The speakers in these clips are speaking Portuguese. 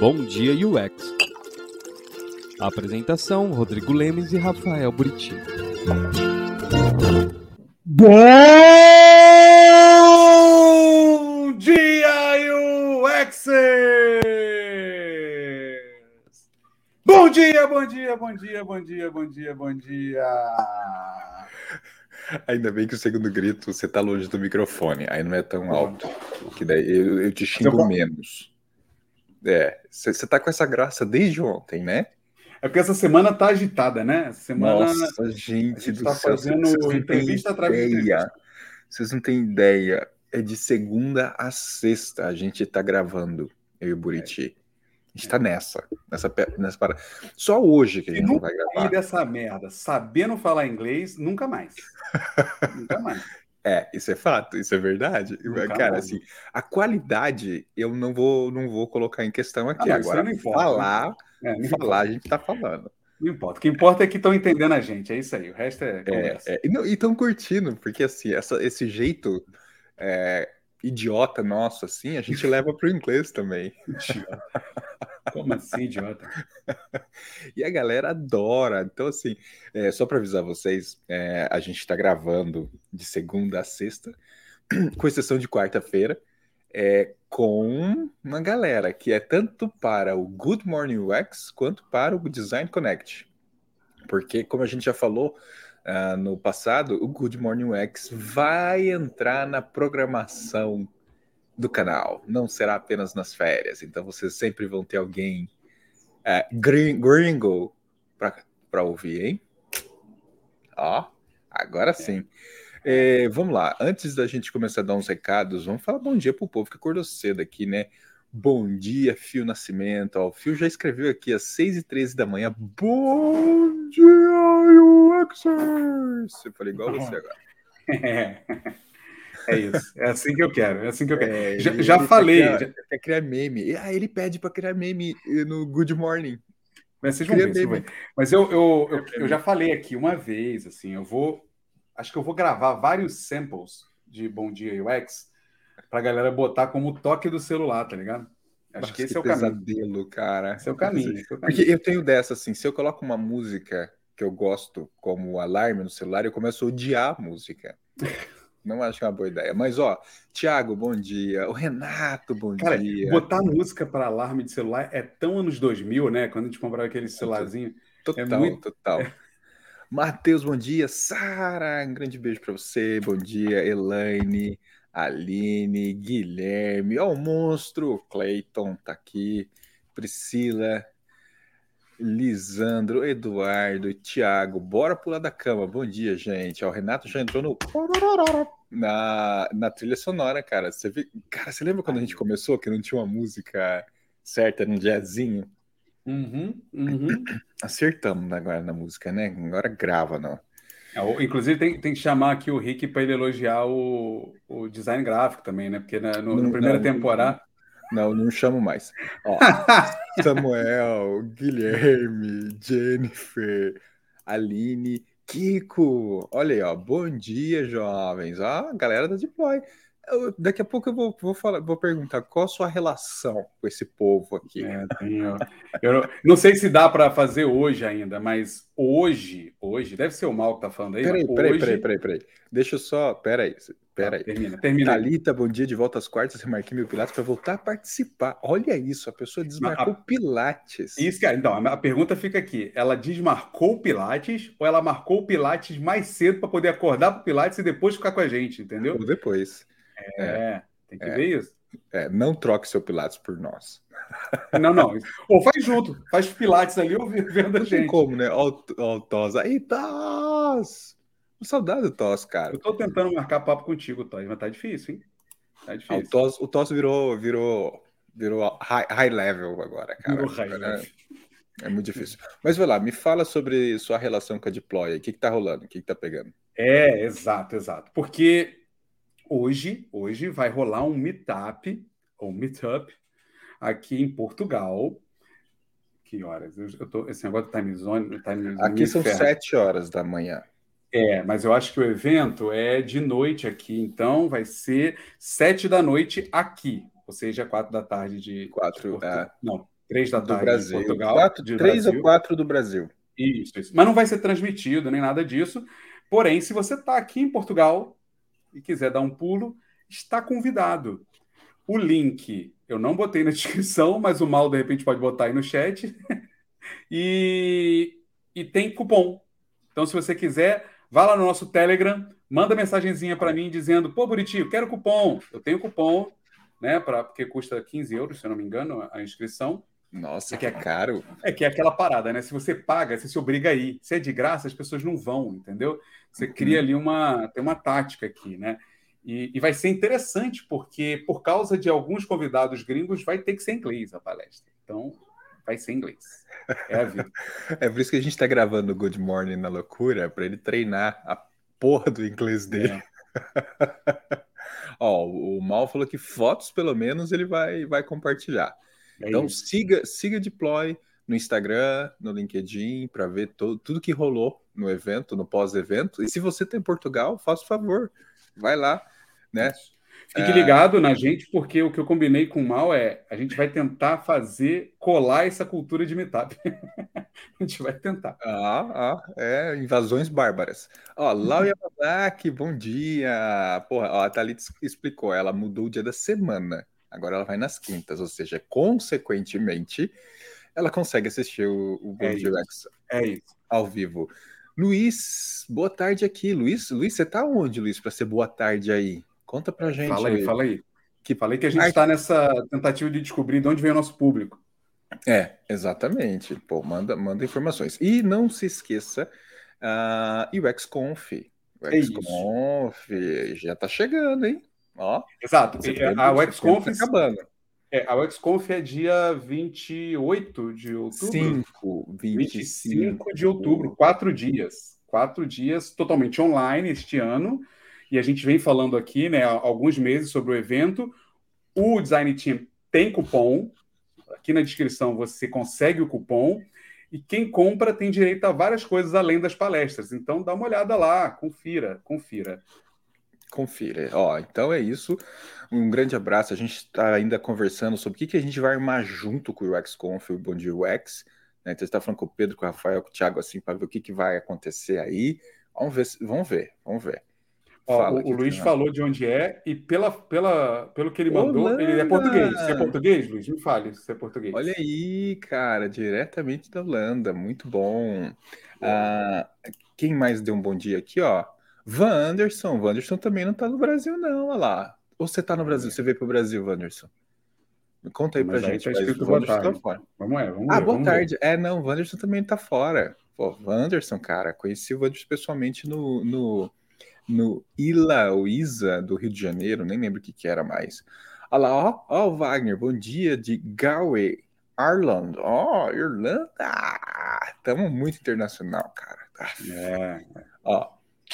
Bom Dia UX. Apresentação: Rodrigo Lemes e Rafael Buriti. Bom dia, UXers! Bom dia, bom dia, bom dia, bom dia, bom dia, bom dia. Ainda bem que o segundo grito você tá longe do microfone, aí não é tão alto. Que daí eu, eu te xingo menos. É, você tá com essa graça desde ontem, né? É porque essa semana tá agitada, né? Essa semana Nossa, gente, a gente do tá céu, fazendo vocês entrevista atrás de entrevista. Vocês não têm ideia. É de segunda a sexta a gente tá gravando, eu e o Buriti. A gente tá nessa, nessa, pe- nessa parada. Só hoje que a gente não vai gravar. dessa merda sabendo falar inglês, nunca mais. nunca mais. É, isso é fato, isso é verdade. Nunca Cara, assim, a qualidade eu não vou, não vou colocar em questão aqui. não, isso aí Agora, não importa, falar, É, não, falar, a gente tá falando. não importa. O que importa é que estão entendendo a gente. É isso aí. O resto é É, conversa. é, e não- e estão curtindo, porque assim, essa- esse jeito é, idiota nosso, assim, a gente leva pro inglês também. Como assim, idiota? E a galera adora. Então, assim, é, só para avisar vocês, é, a gente está gravando de segunda a sexta, com exceção de quarta-feira, é, com uma galera que é tanto para o Good Morning UX quanto para o Design Connect. Porque, como a gente já falou ah, no passado, o Good Morning UX vai entrar na programação do canal, não será apenas nas férias. Então, vocês sempre vão ter alguém é, gring- gringo para ouvir, hein? Ó, agora sim. É, vamos lá, antes da gente começar a dar uns recados, vamos falar bom dia pro povo que acordou cedo aqui, né? Bom dia, Fio Nascimento. Ó, o Fio já escreveu aqui às 6h13 da manhã. Bom dia, UXers! Eu falei igual você agora. É. É isso. É assim que eu quero. É assim que eu quero. É, Já- já falei, Quer, já- quer criar meme. Ah, ele pede para criar meme eh, no Good Morning. Mas vocês vão Queria ver, vocês vão meme. ver. Mas eu, eu, eu, eu já falei aqui uma vez, assim, eu vou. Acho que eu vou gravar vários samples de Bom Dia UX pra galera botar como toque do celular, tá ligado? Acho que esse é o caminho. pesadelo, cara. Esse é o caminho. esse é o Porque caminho. eu tenho dessa, assim, se eu coloco uma música que eu gosto como alarme no celular, eu começo a odiar a música. Não acho que é uma boa ideia. Mas, ó, Thiago, bom dia. O Renato, bom Cara, dia. botar música para alarme de celular é tão anos 2000, né? Quando a gente comprava aquele celularzinho. Total, é muito- total. Matheus, bom dia. Sara, um grande beijo pra você. Bom dia, Elaine, Aline, Guilherme. Ó, o monstro. Clayton tá aqui. Priscila, Lisandro, Eduardo, Thiago. Bora pular da cama. Bom dia, gente. O Renato já entrou no. Na, na trilha sonora, cara. Você vê... Cara, você lembra quando a gente começou que não tinha uma música certa, num jazzinho? Uhum, uhum. Acertamos agora na música, né? Agora grava, não. É, Inclusive, tem, tem que chamar aqui o Rick para ele elogiar o, o design gráfico também, né? Porque na, no, na Não, primeira não, temporada. Não, não chamo mais. Ó, Samuel, Guilherme, Jennifer, Aline, Kiko. Olha aí, ó. Bom dia, jovens. Ó, a galera da Deploy. Eu- daqui a pouco eu vou, vou, falar, vou perguntar qual a sua relação com esse povo aqui. É, eu não, sei se dá para fazer hoje ainda, mas hoje, hoje, deve ser o mal que tá falando aí. Peraí, peraí, hoje... peraí, peraí, peraí. Deixa eu só. Peraí, peraí. Termina, termina. Thalita, bom dia, de volta às quartas, remarquei meu Pilates para voltar a participar. Olha isso, a pessoa desmarcou Pilates. Isso, cara. Então, a a pergunta fica aqui: ela desmarcou Pilates ou ela marcou Pilates mais cedo para poder acordar para o Pilates e depois ficar com a gente, entendeu? Ou depois. É, tem que É. ver isso. É, não troque seu Pilates por nós. Não, não. Ou faz junto, faz Pilates ali ou vendo a gente. como, né? Ó, o- Tos. Aí, Tos! Saudade do Tos, cara. Eu tô tentando marcar papo contigo, Toy, mas tá difícil, hein? Tá Ah, o, difícil. Tos o Tos virou, virou, virou high, high level agora, cara. Agora level. É, muito difícil. Mas vai lá, me fala sobre sua relação com a Deploy. O que, que tá rolando? O que, que tá pegando? É, exato, exato. Porque hoje, hoje vai rolar um meetup, ou meetup, aqui em Portugal. Que horas? Eu, eu tô, esse negócio do time zone. Time, Aqui são sete horas da manhã. É, mas eu acho que o evento é de noite aqui, então vai ser sete da noite aqui, ou seja, quatro da tarde de Quatro, de é. Não, Três da do tarde Brasil. em Portugal. Quatro, de três Brasil. ou quatro do Brasil. Isso, isso. Mas não vai ser transmitido nem nada disso. Porém, se você está aqui em Portugal e quiser dar um pulo, está convidado. O link eu não botei na descrição, mas o Mal de repente pode botar aí no chat. e, e tem cupom. Então, se você quiser, vá lá no nosso Telegram, manda mensagenzinha para mim dizendo: pô, eu quero cupom. Eu tenho cupom, né? Pra, porque custa 15 euros, se eu não me engano, a inscrição. Nossa, É que é é- caro. É que é aquela parada, né? Se você paga, você se obriga a ir. Se é de graça, as pessoas não vão, entendeu? Você cria ali uma. Tem uma tática aqui, né? E, e vai ser interessante, porque por causa de alguns convidados gringos, vai ter que ser inglês a palestra. Então, vai ser inglês. É a vida. É por isso que a gente tá gravando o Good Morning na loucura, para ele treinar a porra do inglês dele. É, Ó, o Mal falou que fotos, pelo menos, ele vai, vai compartilhar. É Então isso. siga, siga Deploy no Instagram, no LinkedIn, para ver tudo que rolou no evento, no pós-evento. E se você está em Portugal, faça o favor, vai lá, né? Fique É. ligado na gente, porque o que eu combinei com o Mal é a gente vai tentar fazer colar essa cultura de meetup. a gente vai tentar. Ah, ah, é, invasões bárbaras. Ó, Lau Yamazaki, bom dia. Porra, ó, a Thalita explicou, ela mudou o dia da semana. Agora ela vai nas quintas, ou seja, consequentemente, ela consegue assistir o, o Bom É. Rex É ao vivo. Luiz, boa tarde aqui. Luiz, Luiz, você tá onde, Luiz, para ser boa tarde aí? Conta pra gente. Fala aí, fala aí. Que- Falei que a gente está nessa tentativa de descobrir de onde vem o nosso público. É, exatamente. Pô, manda, manda informações. E não se esqueça, uh, UXConf. O É isso. UXConf já tá chegando, hein? Ó, Exato. Setembro- A UXConf tá acabando. é, a UXConf é dia 28 de outubro. 5, 25. 25 de outubro, quatro dias. Quatro dias totalmente online este ano. E a gente vem falando aqui, né, há alguns meses sobre o evento. O Design Team tem cupom. Aqui na descrição você consegue o cupom. E quem compra tem direito a várias coisas além das palestras. Então dá uma olhada lá, confira, confira. Confira. Ó, então é isso. Um grande abraço. A gente está ainda conversando sobre o que, que a gente vai armar junto com o UXConf e o Bom Dia UX. Né? Então, você está falando com o Pedro, com o Rafael, com o Thiago, assim, para ver o que, que vai acontecer aí. Vamos ver, vamos ver, vamos ver. Ó, o, o Luiz que- falou de onde é, e pela, pela, pelo que ele mandou, Holanda! ele é português. Você é português, Luiz? Me fale se você é português. Olha aí, cara, diretamente da Holanda, muito bom. Ah, quem mais deu um bom dia aqui, ó? Van Anderson. Van Anderson também não tá no Brasil, não, olha lá. Ou você tá no Brasil? Você veio pro Brasil, Van Anderson? Me conta aí Mas pra gente. tá escrito o boa tá tarde. fora. Vamos é, vamos Ah, ver, boa vamos ver. tarde. É, não, o Wanderson também tá fora. Pô, Wanderson, cara, conheci o Wanderson pessoalmente no, no, no Ila ou Isa do Rio de Janeiro, nem lembro o que que era mais. Olha lá, ó, ó o Wagner, bom dia de Galway, Ireland. Ó, Irlanda. Tamo muito internacional, cara. É, Ó,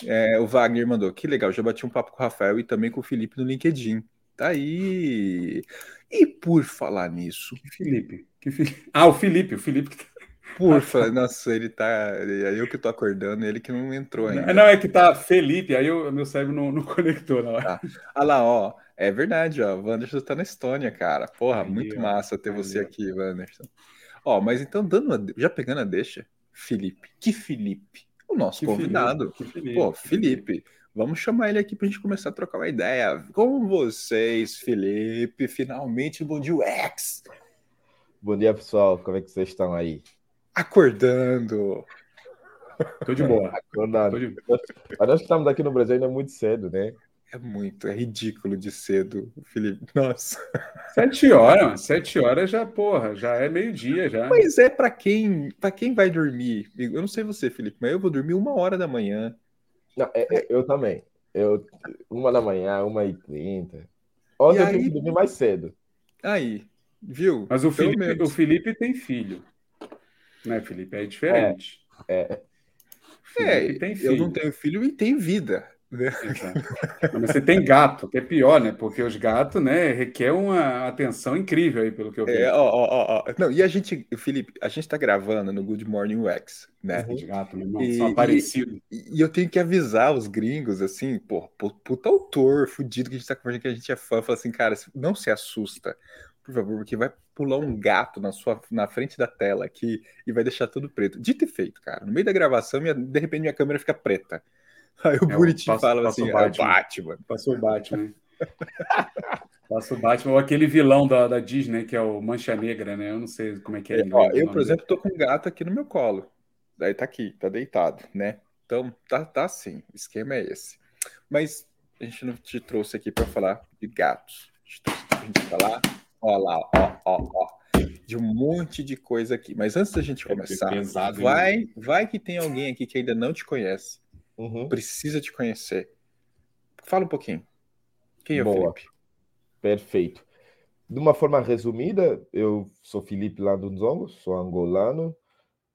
é, o Wagner mandou, que legal, já bati um papo com o Rafael e também com o Felipe no LinkedIn. Tá aí. E por falar nisso, que Felipe. Que Fi- Ah, o Felipe, o Felipe. que tá- Por fa... Nossa, ele tá. É eu que tô acordando, ele que não entrou ainda. Não, é que tá Felipe, aí o meu cérebro não, não conectou na hora. Olha lá, ó. É verdade, ó. O Wanderson tá na Estônia, cara. Porra, Aí, muito ó. massa ter Aí, você ó. aqui, Wanderson. Ó, mas então, dando uma... já pegando a deixa, Felipe. Que Felipe? O nosso Que convidado. Felipe, Felipe. Pô, Felipe. Vamos chamar ele aqui pra gente começar a trocar uma ideia. Com vocês, Felipe. Finalmente, bom dia, UX. Bom dia, pessoal. Como é que vocês estão aí? Acordando. Tô de boa. Tô Acordado. de... Mas nós que estamos aqui no Brasil ainda é muito cedo, né? É muito, é ridículo de cedo, Felipe. Nossa. Sete horas, sete horas já, porra, já é meio-dia já. Mas é pra quem, para quem vai dormir. Eu não sei você, Felipe, mas eu vou dormir uma hora da manhã. Não, é- é- eu também. Eu, uma da manhã, uma e trinta. Ontem E eu aí? que dormir mais cedo. Aí, viu? Mas o Felipe, o Felipe tem filho. Né, Felipe? É diferente. É, É, tem eu não tenho filho e tenho vida. Não, Mas você tem gato, que é pior, né? Porque os gatos, né, requer uma atenção incrível aí, pelo que eu vi. É, ó, ó, ó. Não, e a gente, Felipe, a gente tá gravando no Good Morning UX, né? Uhum. Os gatos, meu irmão, E- são aparecidos. E, e eu tenho que avisar os gringos, assim, pô, pu- puta autor fudido que a gente tá conversando, que a gente é fã, fala assim, cara, não se assusta, por favor, porque vai pular um gato na sua na frente da tela aqui e vai deixar tudo preto. Dito e feito, cara. No meio da gravação, minha, de repente minha câmera fica preta. Aí o É, Buriti passa- fala passa assim: o é o Batman." Batman. Passou o Batman. Passa o Batman, ou aquele vilão da, da Disney, que é o Mancha Negra, né? Eu não sei como é que é. em Ó, eu, por exemplo, tô com um gato aqui no meu colo. Daí tá aqui, tá deitado, né? Então, tá, tá assim, o esquema é esse. Mas a gente não te trouxe aqui para falar de gatos. A gente trouxe pra gente falar, ó lá, ó, ó, ó, de um monte de coisa aqui. Mas antes da gente É começar, pesado, hein? vai, vai que tem alguém aqui que ainda não te conhece, Uhum. precisa te conhecer. Fala um pouquinho. Quem é o. Felipe? Perfeito. De uma forma resumida, eu sou Felipe Landunzongo, sou angolano,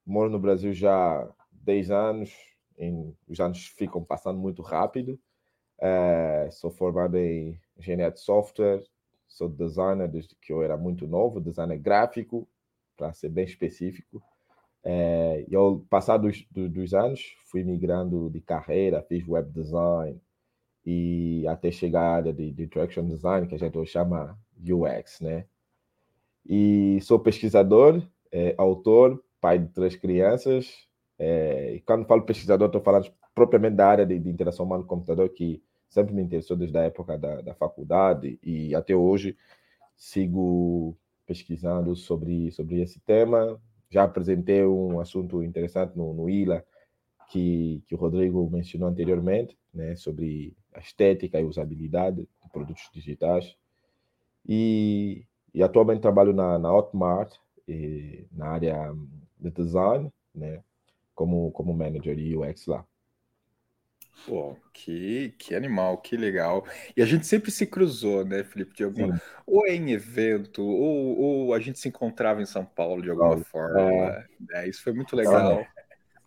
moro no Brasil já há 10 anos, em- os anos ficam passando muito rápido. Eh, sou formado em engenharia de software, sou designer desde que eu era muito novo, designer gráfico, para ser bem específico. Eh, e ao passar dos, do- dos anos, fui migrando de carreira, fiz web design, e até chegar à área de, de interaction design, que a gente chama UX, né? E sou pesquisador, eh, autor, pai de três crianças. eh, e quando falo pesquisador, estou falando propriamente da área de, de interação humano-computador, que sempre me interessou desde a época da, da faculdade e até hoje sigo pesquisando sobre, sobre esse tema. Já apresentei um assunto interessante no, no ILA, que, que o Rodrigo mencionou anteriormente, né, sobre a estética e usabilidade de produtos digitais. E, e atualmente trabalho na, na Hotmart, eh, na área de design, né, como, como manager de UX lá. Pô, que, que animal, que legal. E a gente sempre se cruzou, né, Felipe, de alguma, Sim. ou é em evento, ou, ou a gente se encontrava em São Paulo de alguma Paulo, forma. né? Isso foi muito legal.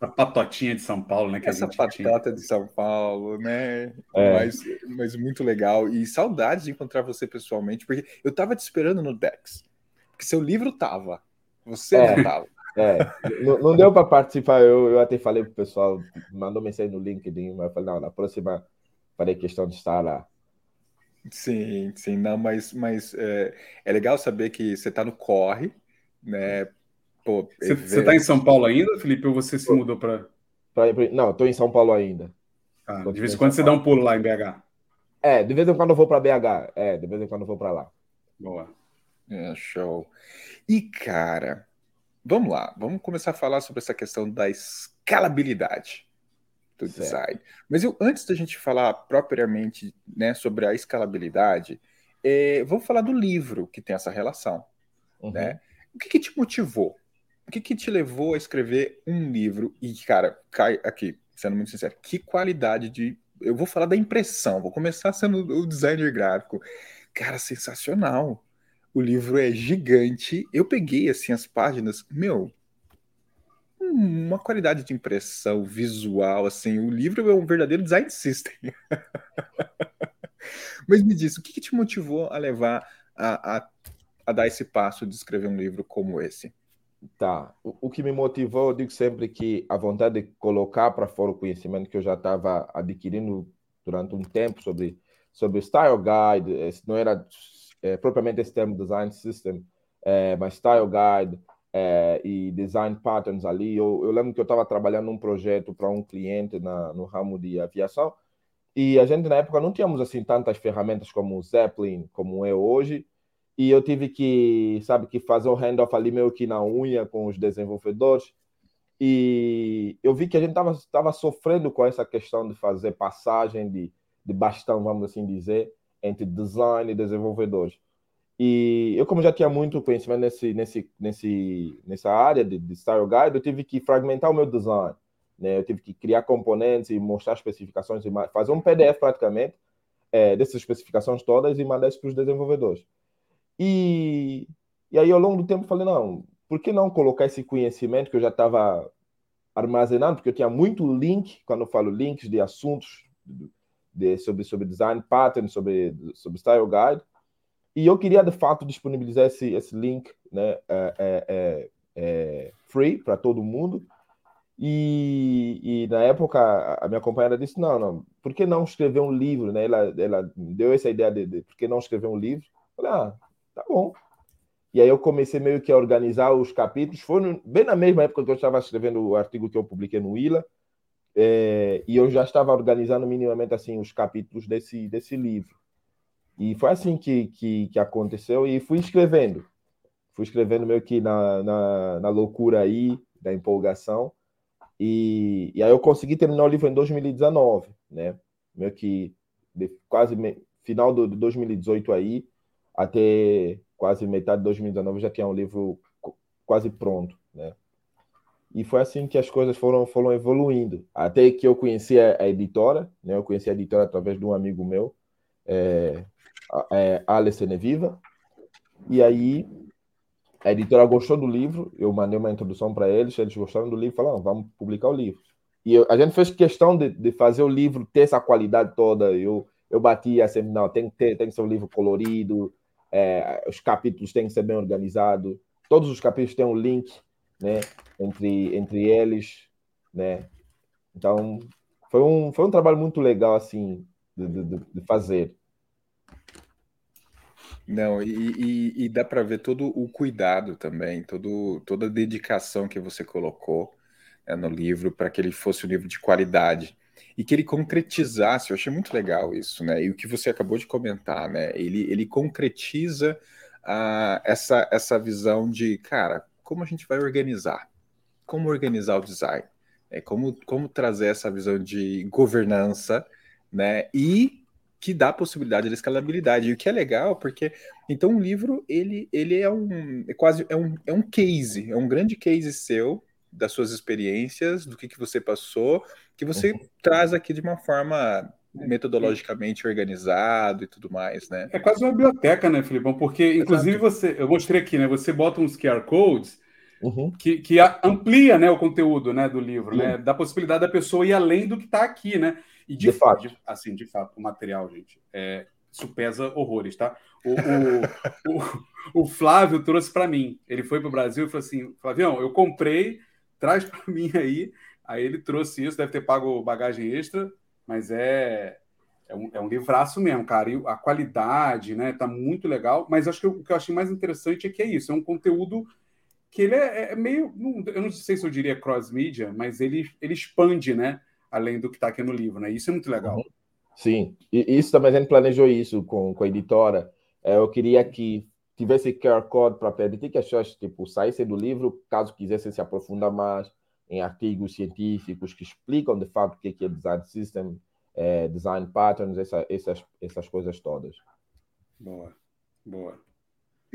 A patotinha de São Paulo, né? Que Essa a gente tinha. patata de São Paulo, né? É. Mas, mas muito legal. E saudades de encontrar você pessoalmente, porque eu tava te esperando no Dex. Porque seu livro tava, você É. não tava. É, não, não deu para participar, eu, eu até falei pro pessoal, mandou mensagem no LinkedIn, mas eu falei, não, na próxima farei questão de estar lá. Sim, sim, não, mas, mas é, é legal saber que você tá no corre, né? Pô, Você, você tá em São Paulo ainda, Felipe, ou você se mudou para. Não, estou em São Paulo ainda. Ah, de vez em quando você dá um pulo lá em BH. É, de vez em quando eu vou para BH, é, de vez em quando eu vou para lá. Boa. É, show. E, cara, vamos lá, vamos começar a falar sobre essa questão da escalabilidade do Certo. design. Mas eu, antes da gente falar propriamente, né, sobre a escalabilidade, é, vamos falar do livro que tem essa relação, Uhum. né? O que, que te motivou? O que, que te levou a escrever um livro? E, cara, cai aqui, sendo muito sincero, que qualidade de. Eu vou falar da impressão, vou começar sendo o designer gráfico. Cara, sensacional. O livro é gigante. Eu peguei assim as páginas, meu, uma qualidade de impressão visual, assim. O livro é um verdadeiro design system. Mas me diz, o que, que te motivou a levar a, a, a dar esse passo de escrever um livro como esse? Tá. O, o que me motivou, eu digo sempre que a vontade de colocar para fora o conhecimento que eu já estava adquirindo durante um tempo sobre, sobre Style Guide, não era é, propriamente esse termo Design System, é, mas Style Guide é, e Design Patterns ali. Eu, eu lembro que eu estava trabalhando num projeto para um cliente na, no ramo de aviação e a gente na época não tínhamos assim tantas ferramentas como o Zeppelin, como é hoje, e eu tive que, sabe, que fazer o handoff ali meio que na unha com os desenvolvedores. E eu vi que a gente estava tava sofrendo com essa questão de fazer passagem de, de bastão, vamos assim dizer, entre design e desenvolvedores. E eu, como já tinha muito conhecimento nesse, nesse, nesse, nessa área de, de Style Guide, eu tive que fragmentar o meu design. Né? Eu tive que criar componentes e mostrar especificações, e fazer um PDF praticamente é, dessas especificações todas e mandar isso para os desenvolvedores. E, e aí, ao longo do tempo, falei: não, por que não colocar esse conhecimento que eu já estava armazenando? Porque eu tinha muito link, quando eu falo links de assuntos de, sobre, sobre design pattern, sobre, sobre style guide. E eu queria, de fato, disponibilizar esse, esse link né, é, é, é, é, free para todo mundo. E, e, na época a minha companheira disse: Não, não, por que não escrever um livro? Né? Ela, ela deu essa ideia de, de por que não escrever um livro. Eu falei: Ah, tá bom. E aí eu comecei meio que a organizar os capítulos. Foi bem na mesma época que eu estava escrevendo o artigo que eu publiquei no Willa. É, e eu já estava organizando minimamente assim os capítulos desse, desse livro. E foi assim que, que, que aconteceu e fui escrevendo. Fui escrevendo meio que na, na, na loucura aí, da empolgação. E, e aí eu consegui terminar o livro em 2019, né? Meio que de, quase me, final do, de 2018 aí, até quase metade de 2019 já tinha um livro quase pronto? E foi assim que as coisas foram, foram evoluindo. Até que eu conheci a, a editora, né? Eu conheci a editora através de um amigo meu, é, é, Neviva. E aí a editora gostou do livro, eu mandei uma introdução para eles, eles gostaram do livro falaram, vamos publicar o livro. E eu, a gente fez questão de, de, fazer o livro ter essa qualidade toda. Eu, eu batia sempre, não, tem que, ter, tem que ser um livro colorido, é, os capítulos têm que ser bem organizados, todos os capítulos têm um link né, entre, entre eles, né? Então, foi um, foi um trabalho muito legal, assim, de, de, de fazer. Não, e, e, e dá para ver todo o cuidado também, todo, toda a dedicação que você colocou né, no livro para que ele fosse um livro de qualidade e que ele concretizasse. Eu achei muito legal isso, né? E o que você acabou de comentar, né? Ele, ele concretiza uh, essa, essa visão de, cara, como a gente vai organizar? Como organizar o design? É, como, como trazer essa visão de governança, né? E que dá a possibilidade de escalabilidade. E o que é legal, porque então o livro ele, ele é um é quase é um, é um case, é um grande case seu das suas experiências, do que, que você passou, que você uhum. traz aqui de uma forma metodologicamente organizado e tudo mais, né? É quase uma biblioteca, né, Filipão? Porque, inclusive, Exato. você, eu mostrei aqui, né? Você bota uns QR codes uhum. que, que amplia né, o conteúdo né, do livro, né? Dá possibilidade da pessoa ir além do que está aqui, né? E de, de fato, de, assim, de fato, o material, gente, é, isso pesa horrores, tá? O, o, o, o Flávio trouxe para mim. Ele foi para o Brasil e falou assim: Flavião, eu comprei, traz para mim aí. Aí ele trouxe isso, deve ter pago bagagem extra, mas é, é, um, é um livraço mesmo, cara. E a qualidade, né, tá muito legal. Mas acho que o que eu achei mais interessante é que é isso: é um conteúdo que ele é, é meio. Eu não sei se eu diria cross-mídia, mas ele, ele expande, né? além do que está aqui no livro, né? Isso é muito legal. Uhum. Sim, e isso também a gente planejou isso com, com a editora. É, eu queria que tivesse QR Code para permitir que as pessoas tipo, saíssem do livro, caso quisessem se aprofundar mais em artigos científicos que explicam de fato o que é design system, é, design patterns, essa, essas, essas coisas todas. Boa, boa.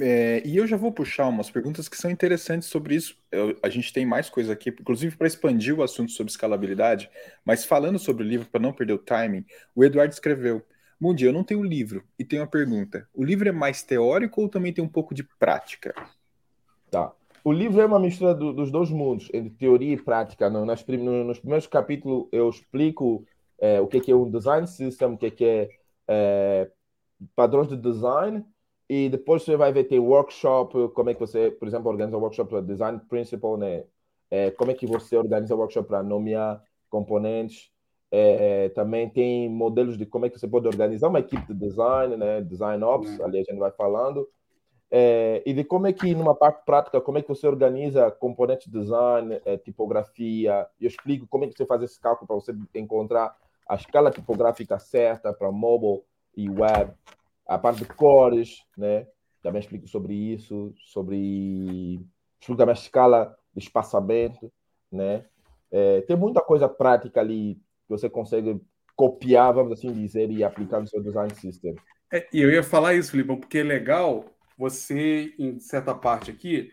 É, e eu já vou puxar umas perguntas que são interessantes sobre isso. Eu, a gente tem mais coisa aqui, inclusive para expandir o assunto sobre escalabilidade, mas falando sobre o livro, para não perder o timing, o Eduardo escreveu: Mundi, eu não tenho livro e tenho uma pergunta. O livro é mais teórico ou também tem um pouco de prática? Tá. O livro é uma mistura do, dos dois mundos, entre teoria e prática. No, nas, no, nos primeiros capítulos eu explico é, o que é, que é um design system, o que é, que é, é padrões de design e depois você vai ver ter workshop, como é que você, por exemplo, organiza um workshop para design principle, né? É, como é que você organiza um workshop para nomear componentes. É, também tem modelos de como é que você pode organizar uma equipe de design, né? Design Ops, uhum. ali a gente vai falando. É, e de como é que, numa parte prática, como é que você organiza componentes de design, é, tipografia. Eu explico como é que você faz esse cálculo para você encontrar a escala tipográfica certa para mobile e web a parte de cores, né? Também explico sobre isso, sobre explico também a escala de espaçamento, né? É, tem muita coisa prática ali que você consegue copiar, vamos assim dizer, e aplicar no seu design system. É, e eu ia falar isso, Filipão, porque é legal você, em certa parte aqui,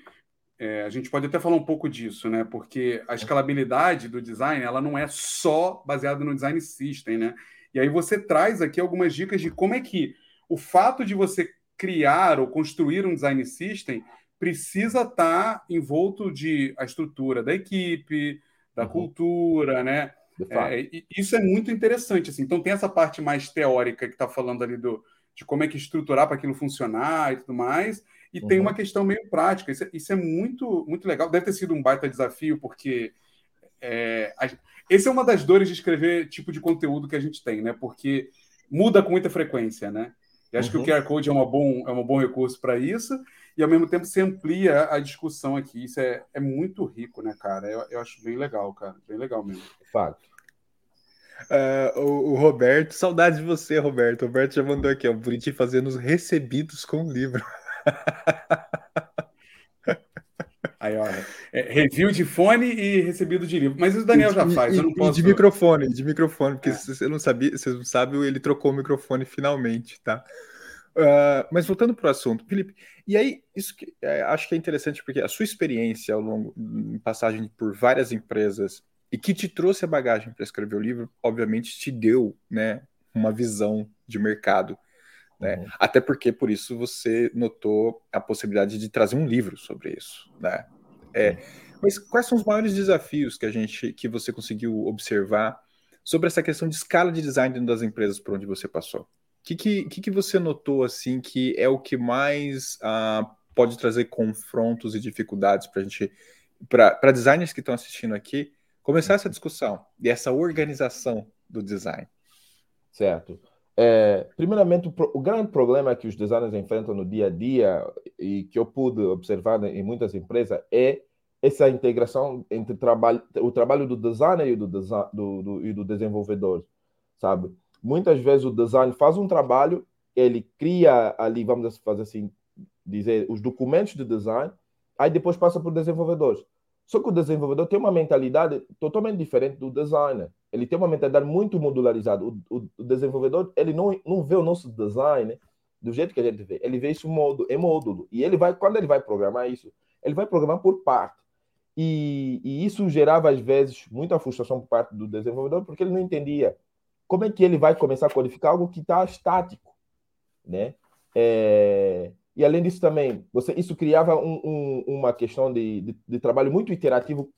é, a gente pode até falar um pouco disso, né? Porque a escalabilidade do design, ela não é só baseada no design system, né? E aí você traz aqui algumas dicas de como é que o fato de você criar ou construir um design system precisa estar envolto de a estrutura da equipe, da uhum. cultura, né? É, isso é muito interessante. Assim. Então tem essa parte mais teórica que está falando ali do, de como é que estruturar para aquilo funcionar e tudo mais. E uhum. tem uma questão meio prática. Isso, é, isso, é muito, muito legal. Deve ter sido um baita desafio, porque é, a, esse é uma das dores de escrever tipo de conteúdo que a gente tem, né? Porque muda com muita frequência, né? E acho Uhum. que o QR Code é, uma bom, é um bom recurso para isso, e ao mesmo tempo você amplia a discussão aqui. Isso é, é muito rico, né, cara? Eu, eu acho bem legal, cara. Bem legal mesmo. Fato. Ah, o, o Roberto, saudade de você, Roberto. O Roberto já mandou aqui, ó, o Buriti fazendo os recebidos com o livro. Aí, ó, é, review de fone e recebido de livro. Mas isso o Daniel já faz, e, eu não posso. de microfone, de microfone, porque É. você não sabia, vocês não sabem, ele trocou o microfone finalmente, tá? Ah, mas voltando para o assunto, Felipe, e aí, isso que é, acho que é interessante, porque a sua experiência ao longo, em passagem por várias empresas, e que te trouxe a bagagem para escrever o livro, obviamente te deu, né, uma visão de mercado, né? Uhum. Até porque por isso você notou a possibilidade de trazer um livro sobre isso, né? É, mas quais são os maiores desafios que a gente, que você conseguiu observar sobre essa questão de escala de design dentro das empresas por onde você passou? O que, que, que, que você notou assim que é o que mais ah, pode trazer confrontos e dificuldades para a gente, para designers que estão assistindo aqui, começar essa discussão e essa organização do design? Certo. É, primeiramente, o, o grande problema que os designers enfrentam no dia a dia e que eu pude observar em muitas empresas é essa integração entre trabalho, o trabalho do designer e do, desi- do, do, e do desenvolvedor, sabe? Muitas vezes o design faz um trabalho, ele cria ali, vamos fazer assim, dizer, os documentos de design, aí depois passa para o desenvolvedor. Só que o desenvolvedor tem uma mentalidade totalmente diferente do designer. Ele tem uma mentalidade muito modularizada. O, o- o desenvolvedor, ele não, não vê o nosso design do jeito que a gente vê. Ele vê isso modo, em módulo. E ele vai, quando ele vai programar isso, ele vai programar por parte. E, e isso gerava, às vezes, muita frustração por parte do desenvolvedor, porque ele não entendia como é que ele vai começar a codificar algo que está estático, né? É, e além disso também, você, isso criava um- um- uma questão de, de, de trabalho muito iterativo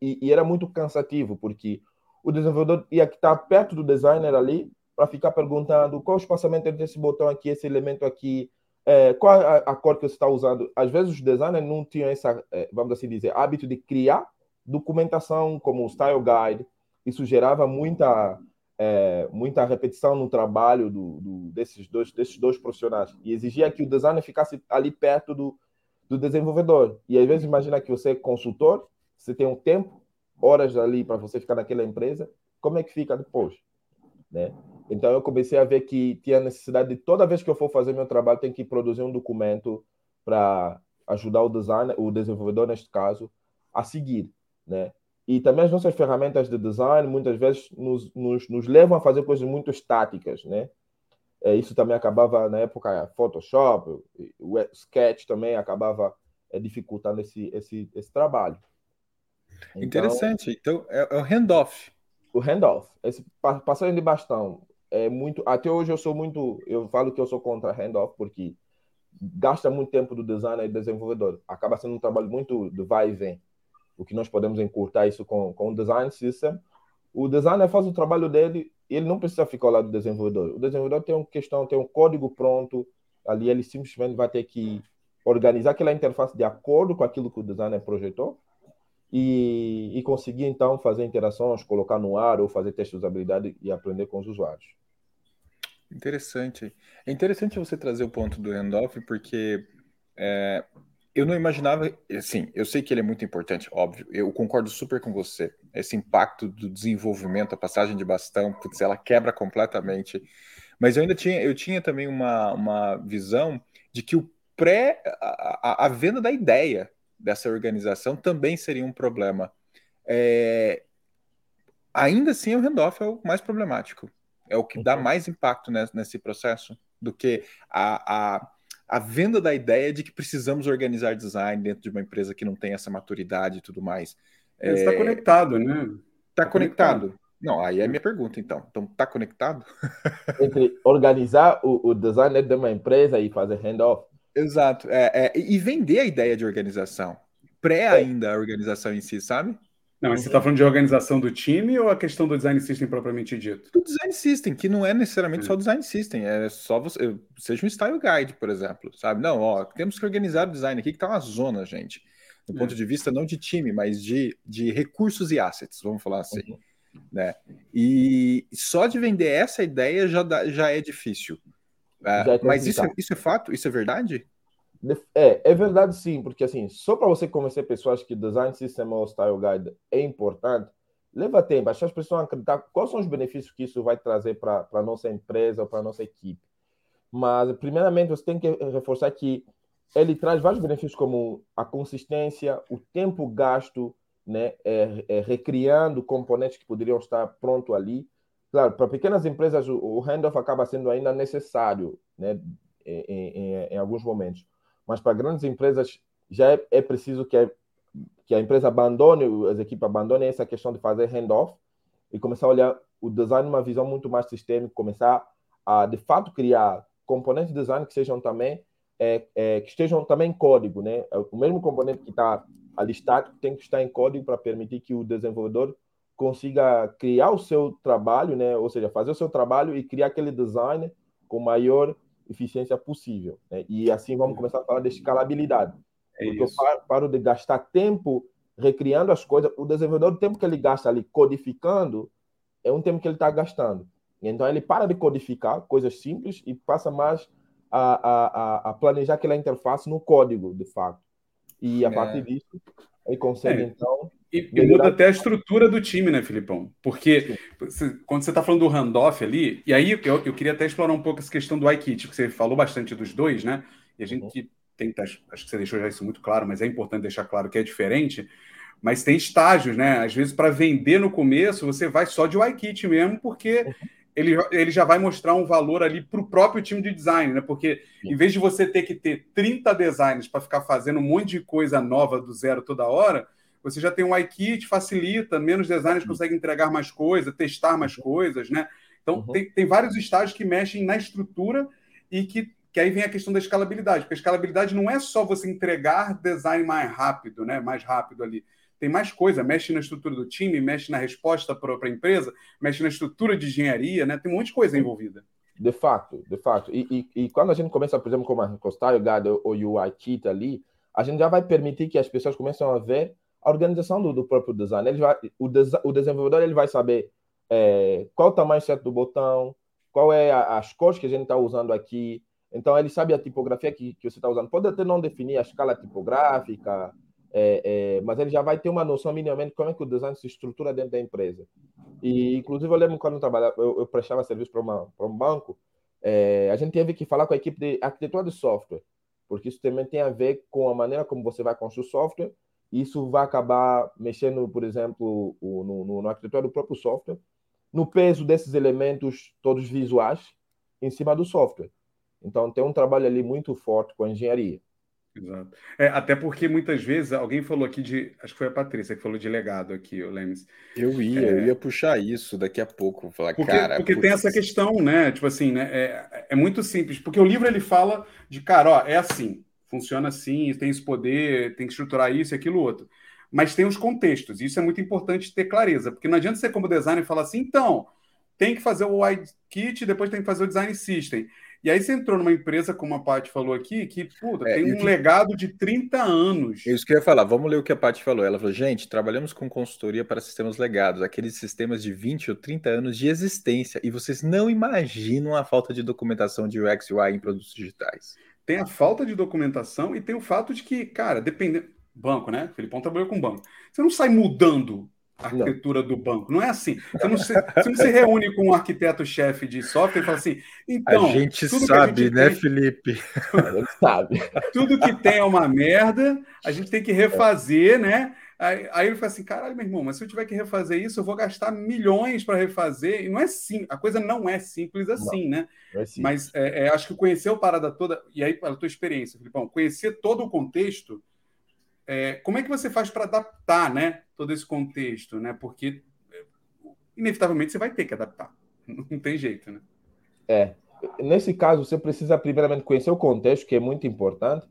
e, e era muito cansativo, porque o desenvolvedor ia estar perto do designer ali para ficar perguntando qual o espaçamento entre esse botão aqui, esse elemento aqui, é, qual a, a cor que você está usando. Às vezes os designers não tinham essa, é, vamos assim dizer, hábito de criar documentação como o Style Guide. Isso gerava muita, é, muita repetição no trabalho do, do- desses, dois, desses dois profissionais e exigia que o designer ficasse ali perto do, do desenvolvedor. E às vezes imagina que você é consultor, você tem um tempo, horas ali para você ficar naquela empresa, como é que fica depois? Né? Então eu comecei a ver que tinha necessidade de toda vez que eu for fazer meu trabalho, tem que produzir um documento para ajudar o designer, o desenvolvedor neste caso, a seguir, né? E também as nossas ferramentas de design muitas vezes nos, nos, nos levam a fazer coisas muito estáticas, né? É, isso também acabava na época Photoshop, o Sketch também acabava é, dificultando esse, esse, esse trabalho. Então, Interessante. Então, é, é o handoff. o handoff, esse pa- passagem de bastão é muito. Até hoje eu sou muito. Eu falo que eu sou contra handoff porque gasta muito tempo do designer e do desenvolvedor. Acaba sendo um trabalho muito de vai e vem. O que nós podemos encurtar isso com, com o design system. O designer faz o trabalho dele ele não precisa ficar ao lado do desenvolvedor. O desenvolvedor tem uma questão, tem um código pronto, ali ele simplesmente vai ter que organizar aquela interface de acordo com aquilo que o designer projetou e, e conseguir então fazer interações, colocar no ar ou fazer teste de usabilidade e aprender com os usuários. Interessante. É interessante você trazer o ponto do handoff, porque é, eu não imaginava. Assim, eu sei que ele é muito importante, óbvio. Eu concordo super com você. Esse impacto do desenvolvimento, a passagem de bastão, putz, ela quebra completamente. Mas eu ainda tinha, eu tinha também uma, uma visão de que o pré, a, a- venda da ideia dessa organização também seria um problema. É, ainda assim, o handoff é o mais problemático. É o que dá Uhum. mais impacto nes- nesse processo do que a, a, a venda da ideia de que precisamos organizar design dentro de uma empresa que não tem essa maturidade e tudo mais. Está conectado, né? Tá tá conectado? Não, aí é a minha pergunta, então. Então, tá conectado? Entre organizar o, o design de uma empresa e fazer handoff, Exato. É, é, e vender a ideia de organização. Pré ainda a organização em si, sabe? Não, mas você está falando de organização do time ou a questão do design system propriamente dito? do design system, que não é necessariamente É. só design system, é só você, seja um style guide, por exemplo, sabe? Não, ó, temos que organizar o design aqui que tá uma zona, gente. Do É. ponto de vista não de time, mas de, de recursos e assets, vamos falar assim, Uhum. né? E só de vender essa ideia já, dá- já é difícil. Ah, mas isso, é, isso é fato? Isso é verdade? É, é verdade sim, porque assim, só para você convencer pessoas que design system ou style guide é importante, leva tempo. As pessoas precisam acreditar quais são os benefícios que isso vai trazer para a nossa empresa ou para a nossa equipe. Mas, primeiramente, você tem que reforçar que ele traz vários benefícios, como a consistência, o tempo gasto, né, é, é, recriando componentes que poderiam estar pronto ali. Claro, para pequenas empresas, o, o handoff acaba sendo ainda necessário, né, em, em, em alguns momentos. Mas para grandes empresas, já é, é preciso que a, que a empresa abandone, as equipes abandonem essa questão de fazer handoff e começar a olhar o design numa visão muito mais sistêmica, começar a, de fato, criar componentes de design que sejam também é, é, que estejam também em código, né? O mesmo componente que está ali estático tem que estar em código para permitir que o desenvolvedor consiga criar o seu trabalho, né? Ou seja, fazer o seu trabalho e criar aquele design com maior eficiência possível. Né? E assim vamos começar a falar de escalabilidade. É porque isso. eu paro, paro de gastar tempo recriando as coisas. O desenvolvedor, o tempo que ele gasta ali codificando, é um tempo que ele está gastando. Então ele para de codificar coisas simples e passa mais a, a, a planejar aquela interface no código, de fato. E a é. partir disso, ele consegue, é. então. E, e muda até a estrutura do time, né, Filipão? Porque quando você está falando do handoff ali, e aí eu, eu queria até explorar um pouco essa questão do iKit, que você falou bastante dos dois, né? E a gente uhum. tem, acho que você deixou já isso muito claro, mas é importante deixar claro que é diferente. Mas tem estágios, né? Às vezes, para vender no começo, você vai só de iKit mesmo, porque uhum ele, ele já vai mostrar um valor ali para o próprio time de design, né? Porque em vez de você ter que ter 30 designers para ficar fazendo um monte de coisa nova do zero toda hora, você já tem um iKit, facilita, menos designers conseguem entregar mais coisas, testar mais coisas, né? Então, uhum. tem, tem vários estágios que mexem na estrutura e que, que aí vem a questão da escalabilidade, porque a escalabilidade não é só você entregar design mais rápido, né? Mais rápido ali tem mais coisa, mexe na estrutura do time, mexe na resposta para a empresa, mexe na estrutura de engenharia, né? Tem um monte de coisa envolvida. De fato, de fato. E, e, e quando a gente começa, por exemplo, com a Style Guide ou o UI Kit ali, a gente já vai permitir que as pessoas comecem a ver a organização do, do próprio design. Ele vai, o, des, o desenvolvedor ele vai saber é, qual o tamanho certo do botão, qual é a, as cores que a gente está usando aqui. Então, ele sabe a tipografia que, que você está usando. Pode até não definir a escala tipográfica, é, é, mas ele já vai ter uma noção minimamente como é que o design se estrutura dentro da empresa. E, inclusive, eu lembro quando eu, trabalhava, eu, eu prestava serviço para um banco, é, a gente teve que falar com a equipe de arquitetura de software, porque isso também tem a ver com a maneira como você vai construir software. Isso vai acabar mexendo, por exemplo, no, no, no arquitetura do próprio software, no peso desses elementos todos visuais em cima do software. Então, tem um trabalho ali muito forte com a engenharia. Exato. É, até porque muitas vezes alguém falou aqui de. Acho que foi a Patrícia que falou de legado aqui, o Lemes. Eu ia, é, eu ia puxar isso daqui a pouco. Falar, porque, cara. Porque tem essa questão, né? Tipo assim, né? É, é muito simples. Porque o livro ele fala de, cara, ó, é assim, funciona assim, tem esse poder, tem que estruturar isso e aquilo outro. Mas tem os contextos, e isso é muito importante ter clareza, porque não adianta você, como designer, falar assim, então, tem que fazer o wide kit, depois tem que fazer o design system. E aí você entrou numa empresa, como a Paty falou aqui, que puta, é, tem um que... legado de 30 anos. É isso que eu ia falar, vamos ler o que a Paty falou. Ela falou, gente, trabalhamos com consultoria para sistemas legados, aqueles sistemas de 20 ou 30 anos de existência, e vocês não imaginam a falta de documentação de UX UI em produtos digitais. Tem a falta de documentação e tem o fato de que, cara, dependendo... Banco, né? Felipão trabalhou com banco. Você não sai mudando a arquitetura não. do banco. Não é assim. Você não se, você não se reúne com um arquiteto-chefe de software e fala assim, então. A gente sabe, a gente né, tem... Felipe? A gente sabe. Tudo que tem é uma merda, a gente tem que refazer, né? Aí, aí ele fala assim: caralho, meu irmão, mas se eu tiver que refazer isso, eu vou gastar milhões para refazer. E não é sim, a coisa não é simples assim, não, né? É mas é, é, acho que conhecer a parada toda, e aí, pela tua experiência, Filipão, conhecer todo o contexto é, como é que você faz para adaptar né, todo esse contexto? Né? Porque, é, inevitavelmente, você vai ter que adaptar. Não tem jeito, né? É. Nesse caso, você precisa, primeiramente, conhecer o contexto, que é muito importante,